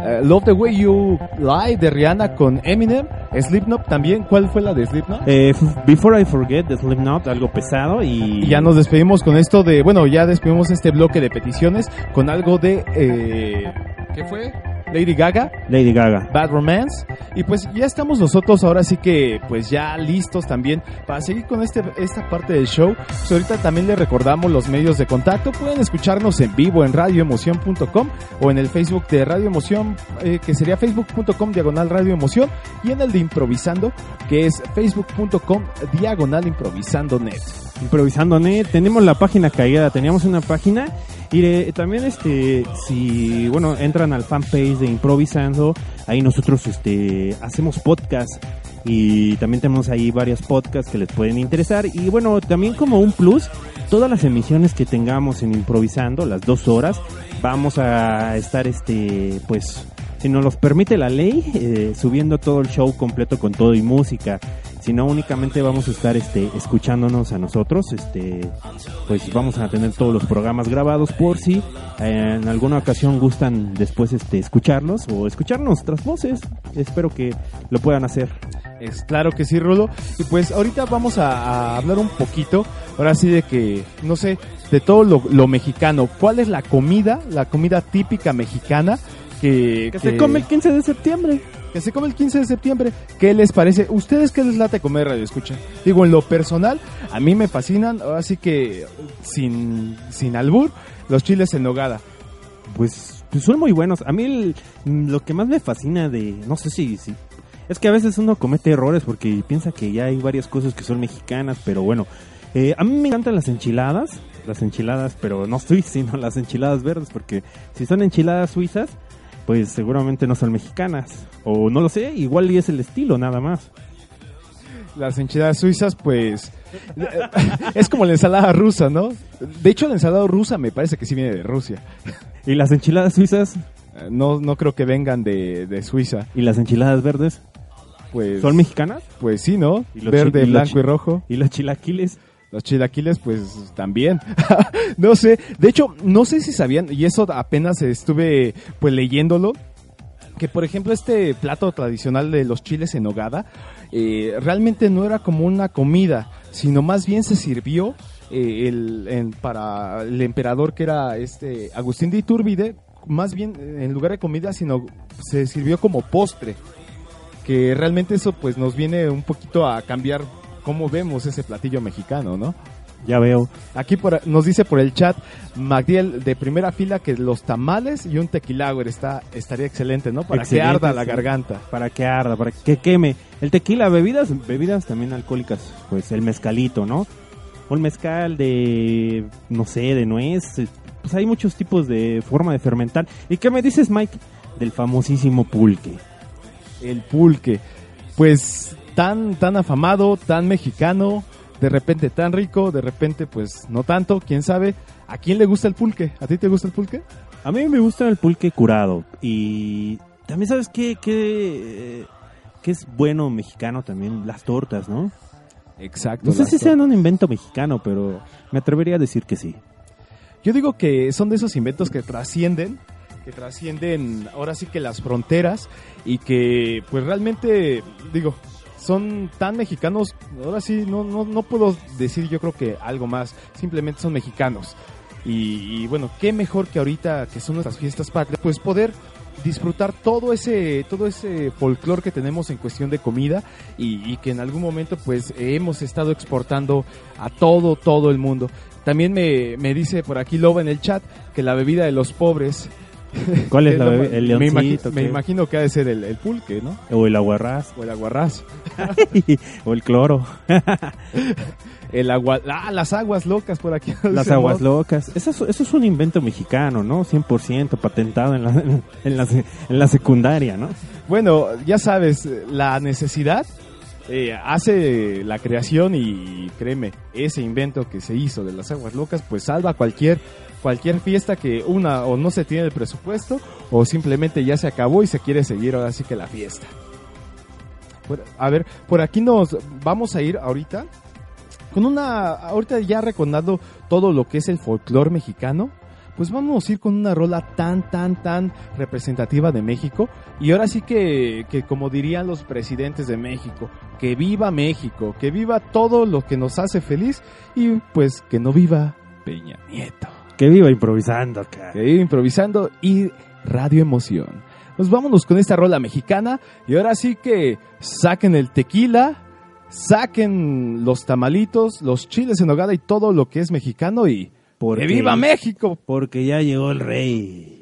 eh, Love the Way You Lie de Rihanna con Eminem, Slipknot también, ¿cuál fue la de Slipknot? Eh, Before I Forget, de Slipknot, algo pesado y... Y ya nos despedimos con esto de, bueno, ya despedimos este bloque de peticiones con algo de, eh, ¿qué fue? Lady Gaga, Lady Gaga. Bad Romance. Y pues ya estamos nosotros ahora sí que pues ya listos también para seguir con este, esta parte del show. Pues ahorita también les recordamos los medios de contacto. Pueden escucharnos en vivo en radioemoción.com o en el Facebook de Radio Emoción, eh, que sería facebook.com diagonal Radio Emoción, y en el de Improvisando, que es facebook.com diagonal improvisando net. Improvisando Net, tenemos la página caída, teníamos una página y también este si bueno, entran al fanpage de Improvisando, ahí nosotros este hacemos podcast y también tenemos ahí varios podcasts que les pueden interesar y bueno, también como un plus, todas las emisiones que tengamos en Improvisando, las dos horas, vamos a estar este pues si nos los permite la ley, eh, subiendo todo el show completo con todo y música. Si no, únicamente vamos a estar este, escuchándonos a nosotros. Este, pues vamos a tener todos los programas grabados por si eh, en alguna ocasión gustan después este, escucharlos o escuchar nuestras voces. Espero que lo puedan hacer. Es claro que sí, Rulo. Y pues ahorita vamos a, a hablar un poquito, ahora sí de que, no sé, de todo lo, lo mexicano. ¿Cuál es la comida, la comida típica mexicana que, Que se come el 15 de septiembre. que se come el 15 de septiembre? ¿Qué les parece? ¿Ustedes qué les late comer radio escucha? Digo, en lo personal, a mí me fascinan, así que sin, sin albur, los chiles en nogada. Pues, pues son muy buenos. A mí el- lo que más me fascina de, no sé si, si, es que a veces uno comete errores porque piensa que ya hay varias cosas que son mexicanas, pero bueno, eh, a mí me encantan las enchiladas, las enchiladas, pero no suizas, sino las enchiladas verdes, porque si son enchiladas suizas, pues seguramente no son mexicanas, o no lo sé, igual y es el estilo nada más. Las enchiladas suizas, pues. es como la ensalada rusa, ¿no? De hecho, la ensalada rusa me parece que sí viene de Rusia. ¿Y las enchiladas suizas? Eh, No, no creo que vengan de, de Suiza. ¿Y las enchiladas verdes? Pues, ¿Son mexicanas? Pues sí, ¿no? ¿Y los Verde, blanco y rojo. ¿Y los chilaquiles? Los chilaquiles, pues también. no sé. De hecho, no sé si sabían, y eso apenas estuve pues leyéndolo, que por ejemplo este plato tradicional de los chiles en nogada eh, realmente no era como una comida, sino más bien se sirvió eh, el, en- para el emperador que era este Agustín de Iturbide, más bien en lugar de comida, sino se sirvió como postre. Que realmente eso pues nos viene un poquito a cambiar cómo vemos ese platillo mexicano, ¿no? Ya veo. Aquí por- nos dice por el chat Magdiel de primera fila que los tamales y un tequilagüer está estaría excelente, ¿no? Para Excelente, que arda la sí. garganta. Para que arda, para que queme. El tequila, bebidas, bebidas también alcohólicas, pues el mezcalito, ¿no? Un mezcal de, no sé, de nuez. eh, Pues hay muchos tipos de forma de fermentar. ¿Y qué me dices, Mike? Del famosísimo pulque. El pulque. Pues tan tan afamado, tan mexicano, de repente tan rico, de repente pues no tanto, quién sabe. ¿A quién le gusta el pulque? ¿A ti te gusta el pulque? A mí me gusta el pulque curado. Y también, ¿sabes qué? qué, qué es bueno mexicano también? Las tortas, ¿no? Exacto. No sé si sean un invento mexicano, pero me atrevería a decir que sí. Yo digo que son de esos inventos que trascienden, que trascienden ahora sí que las fronteras y que pues realmente, digo, son tan mexicanos, ahora sí no, no, no puedo decir yo creo que algo más, simplemente son mexicanos. Y, bueno, qué mejor que ahorita que son nuestras fiestas patrias, pues poder disfrutar todo ese todo ese folclore que tenemos en cuestión de comida y, y que en algún momento pues hemos estado exportando a todo todo el mundo también me, me dice por aquí Loba en el chat que la bebida de los pobres ¿Cuál es la bebida? El me, imagi- leoncito, me imagino que ha de ser el, el pulque ¿no? O el aguarrás. o el aguarrás o el cloro. el agua ah las aguas locas por aquí Las aguas locas. Eso es, eso es un invento mexicano, ¿no? 100% patentado en la, en la, en la secundaria, ¿no? Bueno, ya sabes, la necesidad eh, hace la creación y créeme, ese invento que se hizo de las aguas locas, pues salva cualquier cualquier fiesta que una o no se tiene el presupuesto o simplemente ya se acabó y se quiere seguir ahora sí que la fiesta. A ver, por aquí nos vamos a ir ahorita con una ahorita ya recordando todo lo que es el folclore mexicano. Pues vamos a ir con una rola tan, tan, tan representativa de México. Y ahora sí que, que como dirían los presidentes de México, que viva México, que viva todo lo que nos hace feliz y pues que no viva Peña Nieto. Que viva improvisando, cara. Que viva improvisando y Radio Emoción. Pues vámonos con esta rola mexicana y ahora sí que saquen el tequila, saquen los tamalitos, los chiles en nogada y todo lo que es mexicano y Porque- ¡que viva México! Porque ya llegó el rey.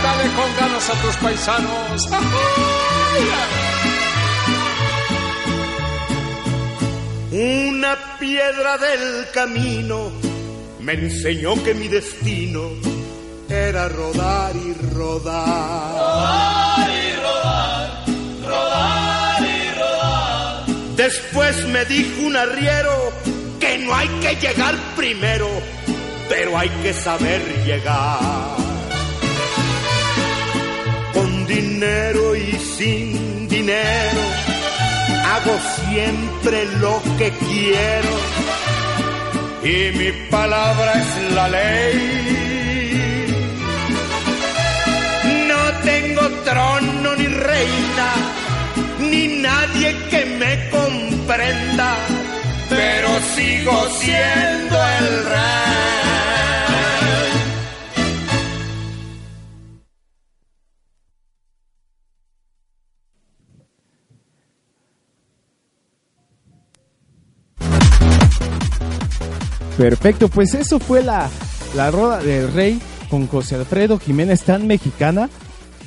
¡Cántale con ganas a tus paisanos! Una piedra del camino me enseñó que mi destino era rodar y rodar. Rodar y rodar, rodar y rodar. Después me dijo un arriero que no hay que llegar primero, pero hay que saber llegar. Dinero y sin dinero, hago siempre lo que quiero. Y mi palabra es la ley. No tengo trono ni reina, ni nadie que me comprenda, pero sigo siendo el rey. Perfecto, pues eso fue la, la roda del rey con José Alfredo Jiménez tan mexicana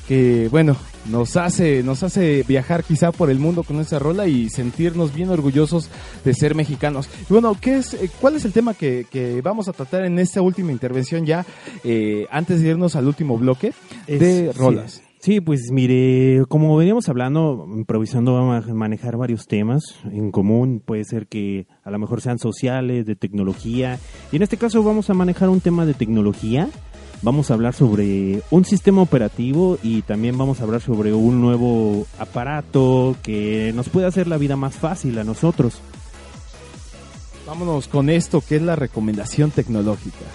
que bueno, nos hace, nos hace viajar quizá por el mundo con esa rola y sentirnos bien orgullosos de ser mexicanos. Y bueno, ¿qué es, eh, ¿cuál es el tema que, que vamos a tratar en esta última intervención ya, eh, antes de irnos al último bloque de Es- rolas? Sí, sí, pues mire, como veníamos hablando, improvisando vamos a manejar varios temas en común. Puede ser que a lo mejor sean sociales, de tecnología. Y en este caso vamos a manejar un tema de tecnología. Vamos a hablar sobre un sistema operativo y también vamos a hablar sobre un nuevo aparato que nos puede hacer la vida más fácil a nosotros. Vámonos con esto que es la recomendación tecnológica.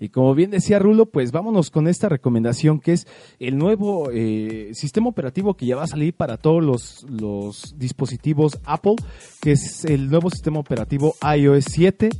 Y como bien decía Rulo, pues vámonos con esta recomendación que es el nuevo eh, sistema operativo que ya va a salir para todos los, los dispositivos Apple, que es el nuevo sistema operativo iOS 7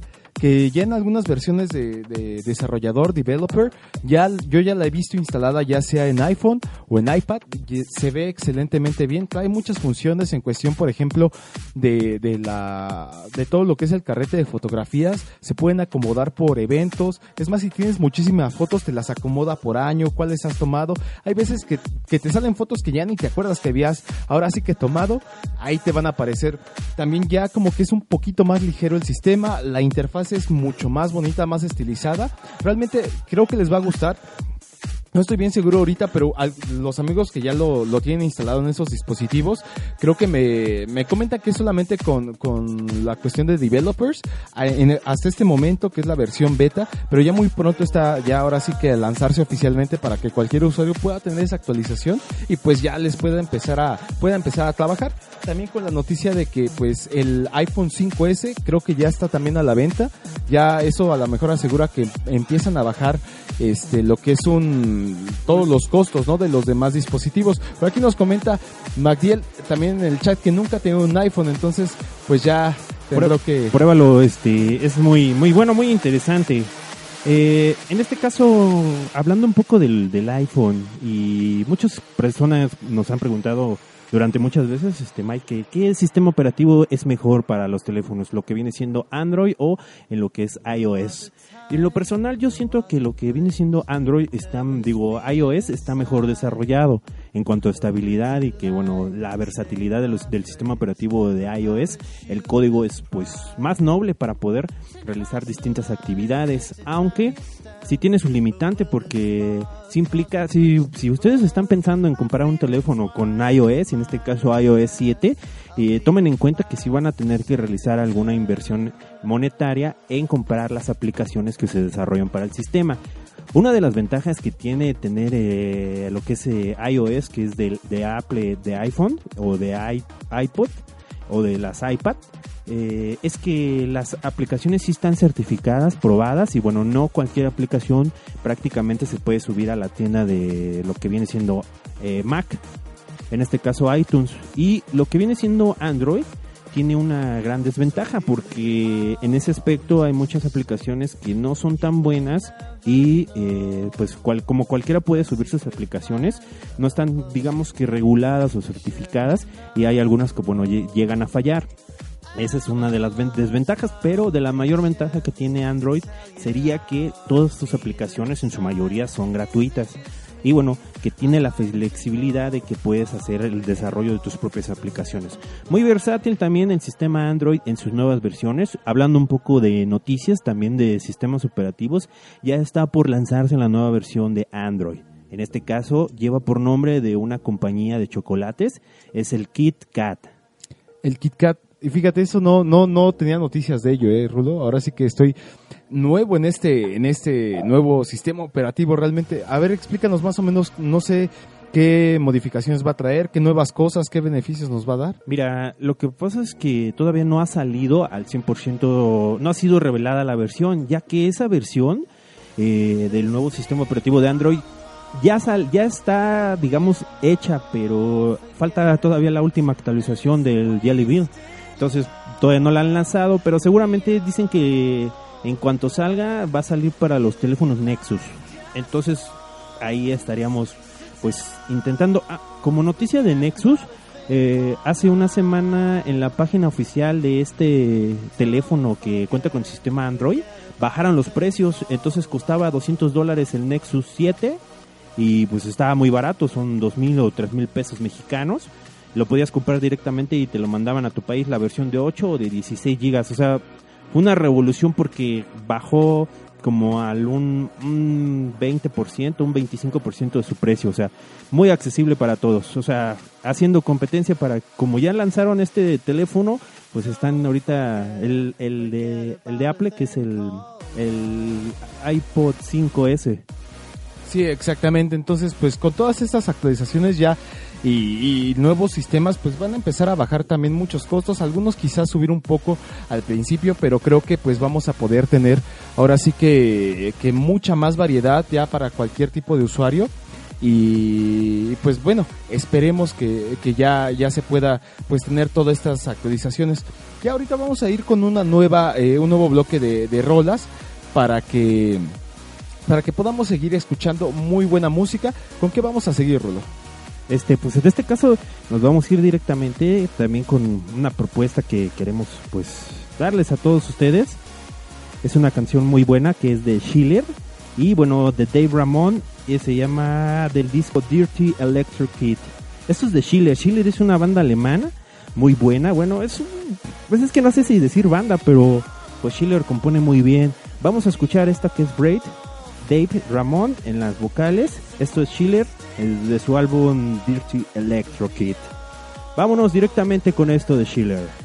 que ya en algunas versiones de, de desarrollador, developer, ya, yo ya la he visto instalada ya sea en iPhone o en iPad, se ve excelentemente bien, trae muchas funciones en cuestión, por ejemplo, de, de, la, de todo lo que es el carrete de fotografías, se pueden acomodar por eventos, es más, si tienes muchísimas fotos, te las acomoda por año, cuáles has tomado, hay veces que, que te salen fotos que ya ni te acuerdas que habías ahora sí que tomado, ahí te van a aparecer, también ya como que es un poquito más ligero el sistema, la interfaz es mucho más bonita, más estilizada. Realmente creo que les va a gustar. No estoy bien seguro ahorita, pero los amigos que ya lo, tienen instalado en esos dispositivos, creo que me, me comentan que solamente con, con la cuestión de developers, hasta este momento que es la versión beta, pero ya muy pronto está ya ahora sí que lanzarse oficialmente para que cualquier usuario pueda tener esa actualización y pues ya les pueda empezar a, pueda empezar a trabajar. También con la noticia de que pues el iPhone 5S creo que ya está también a la venta, ya eso a lo mejor asegura que empiezan a bajar este lo que es un todos los costos ¿no? de los demás dispositivos. Por aquí nos comenta Magdiel también en el chat que nunca tenido un iPhone, entonces pues ya tendrá que Pruébalo, este, es muy, muy bueno, muy interesante. Eh, en este caso, hablando un poco del, del iPhone, y muchas personas nos han preguntado durante muchas veces, este Mike, ¿qué sistema operativo es mejor para los teléfonos? ¿Lo que viene siendo Android o en lo que es iOS? En lo personal, yo siento que lo que viene siendo Android está, digo, iOS está mejor desarrollado en cuanto a estabilidad y que, bueno, la versatilidad de los- del sistema operativo de iOS, el código es, pues, más noble para poder realizar distintas actividades, aunque sí tiene su limitante porque sí implica, si, si ustedes están pensando en comprar un teléfono con iOS, en este caso iOS 7, eh, tomen en cuenta que sí van a tener que realizar alguna inversión monetaria en comprar las aplicaciones que se desarrollan para el sistema. Una de las ventajas que tiene tener eh, lo que es eh, iOS, que es de, Apple, de iPhone o de iPod o de las iPad, eh, es que las aplicaciones sí están certificadas, probadas y bueno, no cualquier aplicación prácticamente se puede subir a la tienda de lo que viene siendo eh, Mac, en este caso iTunes. Y lo que viene siendo Android tiene una gran desventaja porque en ese aspecto hay muchas aplicaciones que no son tan buenas y eh, pues como cualquiera puede subir sus aplicaciones no están digamos que reguladas o certificadas y hay algunas que bueno lle- llegan a fallar esa es una de las ven- desventajas, pero de la mayor ventaja que tiene Android sería que todas sus aplicaciones en su mayoría son gratuitas. Y bueno, que tiene la flexibilidad de que puedes hacer el desarrollo de tus propias aplicaciones. Muy versátil también el sistema Android en sus nuevas versiones. Hablando un poco de noticias, también de sistemas operativos, ya está por lanzarse la nueva versión de Android. En este caso, lleva por nombre de una compañía de chocolates, es el Kit Kat. el KitKat y fíjate eso no no no tenía noticias de ello, eh, Rulo. Ahora sí que estoy nuevo en este en este nuevo sistema operativo realmente. A ver, explícanos más o menos, no sé qué modificaciones va a traer, qué nuevas cosas, qué beneficios nos va a dar. Mira, lo que pasa es que todavía no ha salido al 100%, no ha sido revelada la versión, ya que esa versión eh, del nuevo sistema operativo de Android ya, sal, ya está, digamos, hecha, pero falta todavía la última actualización del Jelly Bean. Entonces, todavía no la han lanzado, pero seguramente dicen que en cuanto salga va a salir para los teléfonos Nexus. Entonces, ahí estaríamos pues intentando. Ah, como noticia de Nexus eh, hace una semana en la página oficial de este teléfono que cuenta con sistema Android bajaron los precios. Entonces costaba 200 dólares el Nexus 7 y pues estaba muy barato son 2 mil o 3 mil pesos mexicanos lo podías comprar directamente y te lo mandaban a tu país la versión de 8 o de 16 gigas o sea fue una revolución porque bajó como al un, un 20%, un 25% de su precio, o sea, muy accesible para todos, o sea, haciendo competencia para, como ya lanzaron este teléfono, pues están ahorita el, el, de, el de Apple, que es el, el iPod 5S. Sí, exactamente. Entonces, pues con todas estas actualizaciones ya y, nuevos sistemas, pues van a empezar a bajar también muchos costos. Algunos quizás subir un poco al principio, pero creo que pues vamos a poder tener ahora sí que, que mucha más variedad ya para cualquier tipo de usuario. Y pues bueno, esperemos que, que ya, ya se pueda pues tener todas estas actualizaciones. Ya ahorita vamos a ir con una nueva, eh, un nuevo bloque de, de rolas para que para que podamos seguir escuchando muy buena música. ¿Con qué vamos a seguir, Rulo? Este, pues en este caso nos vamos a ir directamente también con una propuesta que queremos pues darles a todos ustedes. Es una canción muy buena que es de Schiller y bueno, de Dave Ramón y se llama del disco Dirty Electric Kid. Esto es de Schiller. Schiller es una banda alemana muy buena. Bueno, es un, pues es que no sé si decir banda, pero pues Schiller compone muy bien. Vamos a escuchar esta que es Braid Dave Ramón en las vocales. Esto es Schiller de su álbum Dirty Electro Kid. Vámonos directamente con esto de Schiller.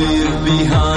Leave behind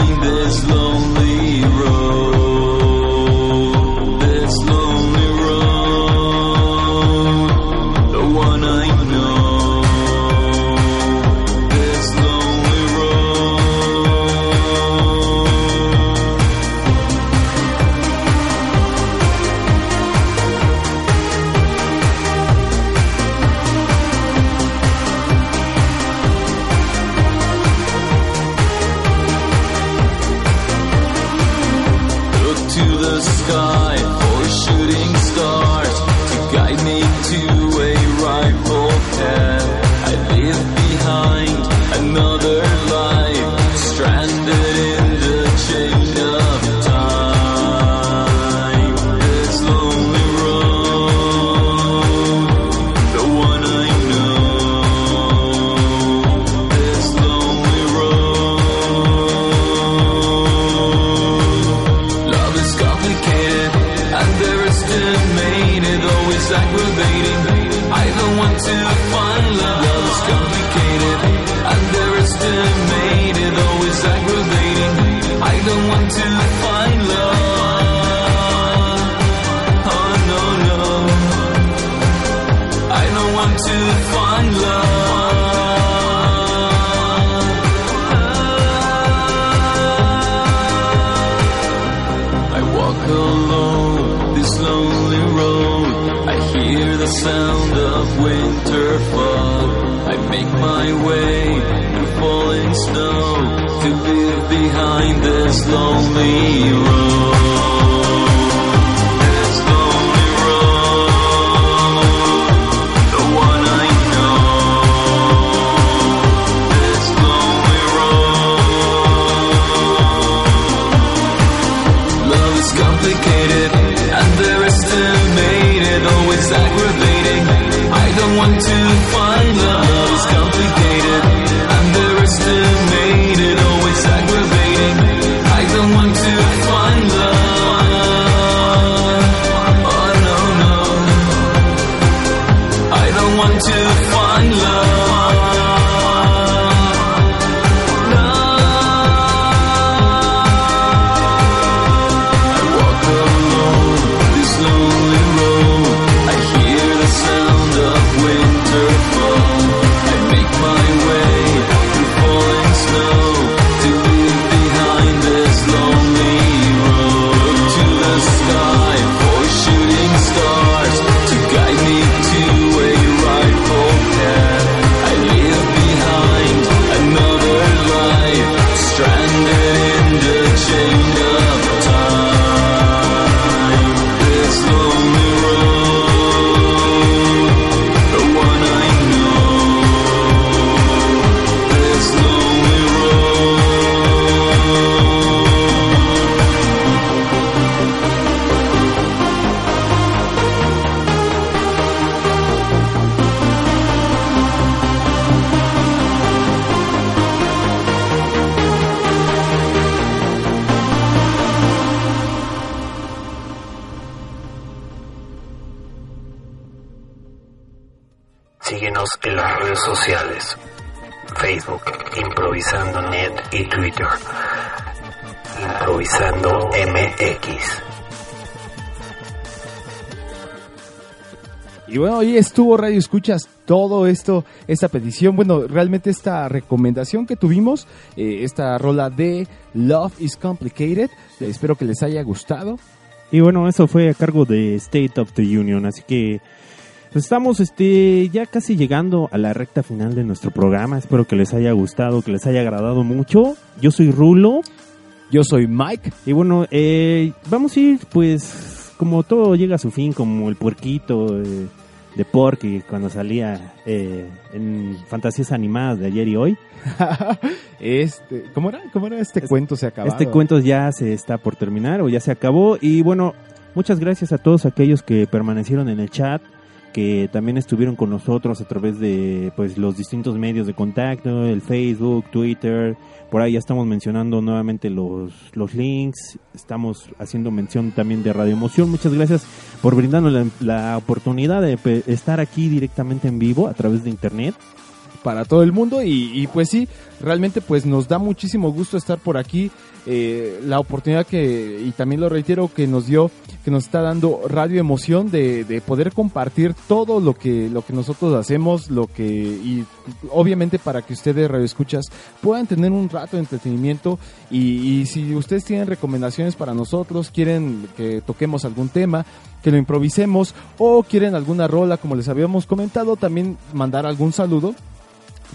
Síguenos en las redes sociales. Facebook, Improvisando Net y Twitter. Improvisando MX. Y bueno, ahí estuvo Radio Escuchas todo esto, esta petición, bueno, realmente esta recomendación que tuvimos, eh, esta rola de Love is Complicated, eh, espero que les haya gustado. Y bueno, eso fue a cargo de State of the Union, así que pues, estamos este ya casi llegando a la recta final de nuestro programa. Espero que les haya gustado, que les haya agradado mucho. Yo soy Rulo. Yo soy Mike. Y bueno, eh, vamos a ir pues como todo llega a su fin, como el puerquito eh, de Porky cuando salía eh, en fantasías animadas de ayer y hoy. este, ¿cómo era? ¿Cómo era este cuento se acabó? Este cuento ya se está por terminar o ya se acabó. Y bueno, muchas gracias a todos aquellos que permanecieron en el chat. Que también estuvieron con nosotros a través de pues los distintos medios de contacto, el Facebook, Twitter, por ahí ya estamos mencionando nuevamente los, los links, estamos haciendo mención también de Radio Emoción. Muchas gracias por brindarnos la, la oportunidad de estar aquí directamente en vivo a través de internet. para todo el mundo y, y pues sí, realmente pues nos da muchísimo gusto estar por aquí, eh, la oportunidad que, y también lo reitero, que nos dio, que nos está dando Radio Emoción de, de poder compartir todo lo que, lo que nosotros hacemos, lo que, y obviamente para que ustedes Radio Escuchas puedan tener un rato de entretenimiento y, y si ustedes tienen recomendaciones para nosotros, quieren que toquemos algún tema, que lo improvisemos o quieren alguna rola, como les habíamos comentado, también mandar algún saludo.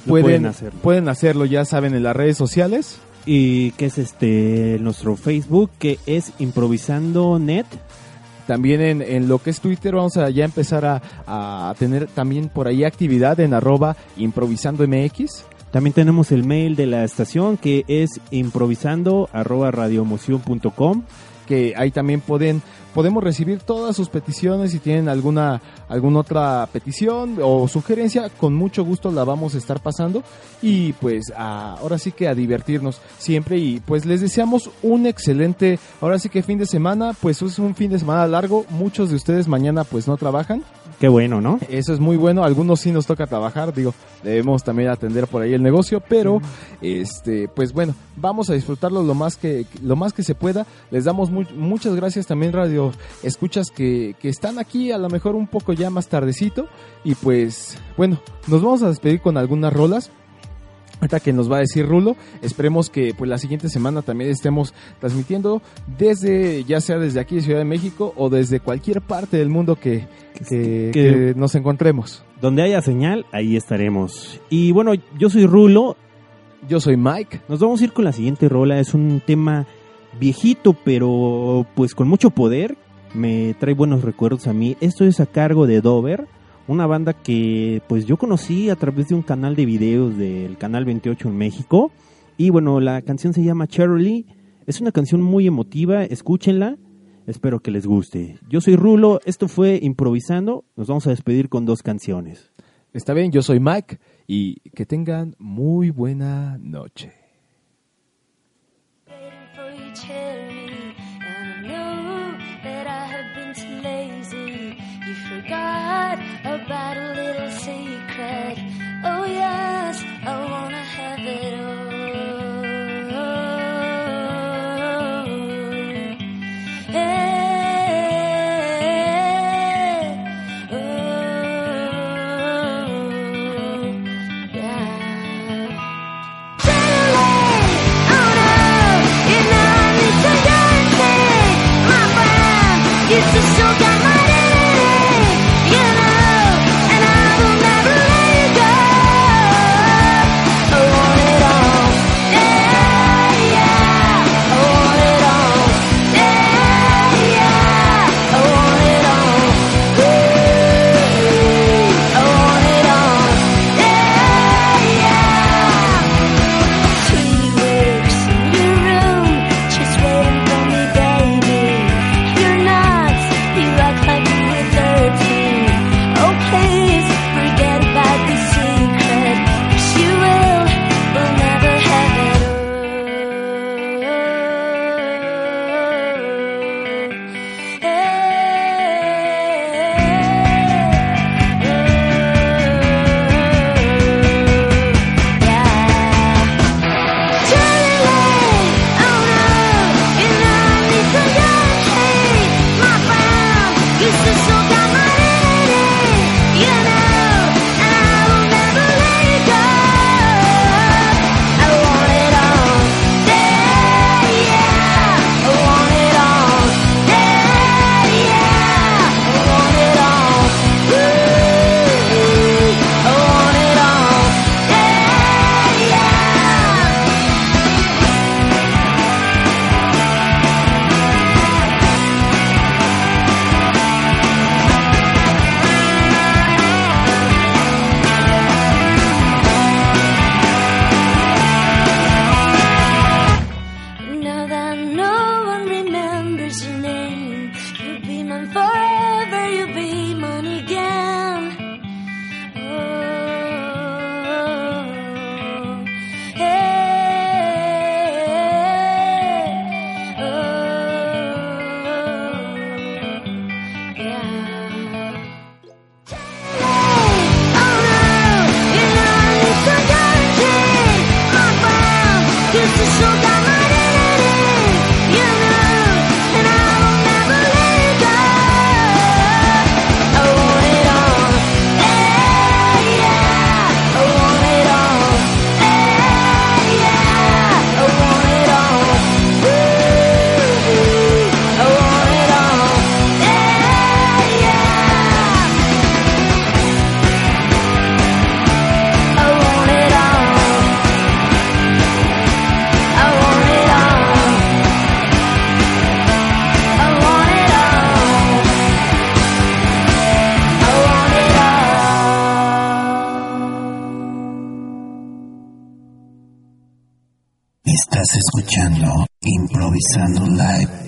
Lo pueden hacerlo. pueden hacerlo, ya saben, en las redes sociales. Y que es este nuestro Facebook, que es Improvisando Net. También en, en lo que es Twitter vamos a ya empezar a, a tener también por ahí actividad en arroba improvisando MX. También tenemos el mail de la estación que es improvisando arroba radioemoción.com. que ahí también pueden podemos recibir todas sus peticiones si tienen alguna alguna otra petición o sugerencia con mucho gusto la vamos a estar pasando. Y pues a- ahora sí que a divertirnos siempre y pues les deseamos un excelente ahora sí que fin de semana pues es un fin de semana largo muchos de ustedes mañana pues no trabajan Qué bueno, ¿no? eso es muy bueno, algunos sí nos toca trabajar, digo, debemos también atender por ahí el negocio, pero este, pues bueno, vamos a disfrutarlo lo más que lo más que se pueda. Les damos mu- muchas gracias también radio escuchas que, que están aquí a lo mejor un poco ya más tardecito y pues bueno, nos vamos a despedir con algunas rolas. Ahorita que nos va a decir Rulo, esperemos que pues la siguiente semana también estemos transmitiendo desde, ya sea desde aquí de Ciudad de México o desde cualquier parte del mundo que, que- que- que nos encontremos. Donde haya señal, ahí estaremos. Y bueno, yo soy Rulo. Yo soy Mike. Nos vamos a ir con la siguiente rola. Es un tema viejito, pero pues con mucho poder. Me trae buenos recuerdos a mí. Esto es a cargo de Dover, una banda que pues yo conocí a través de un canal de videos del canal 28 en México. Y bueno, la canción se llama Charlie. Es una canción muy emotiva, escúchenla. Espero que les guste. Yo soy Rulo, esto fue Improvisando. Nos vamos a despedir con dos canciones. Está bien, yo soy Mike y que tengan muy buena noche. Estás escuchando Improvisando Live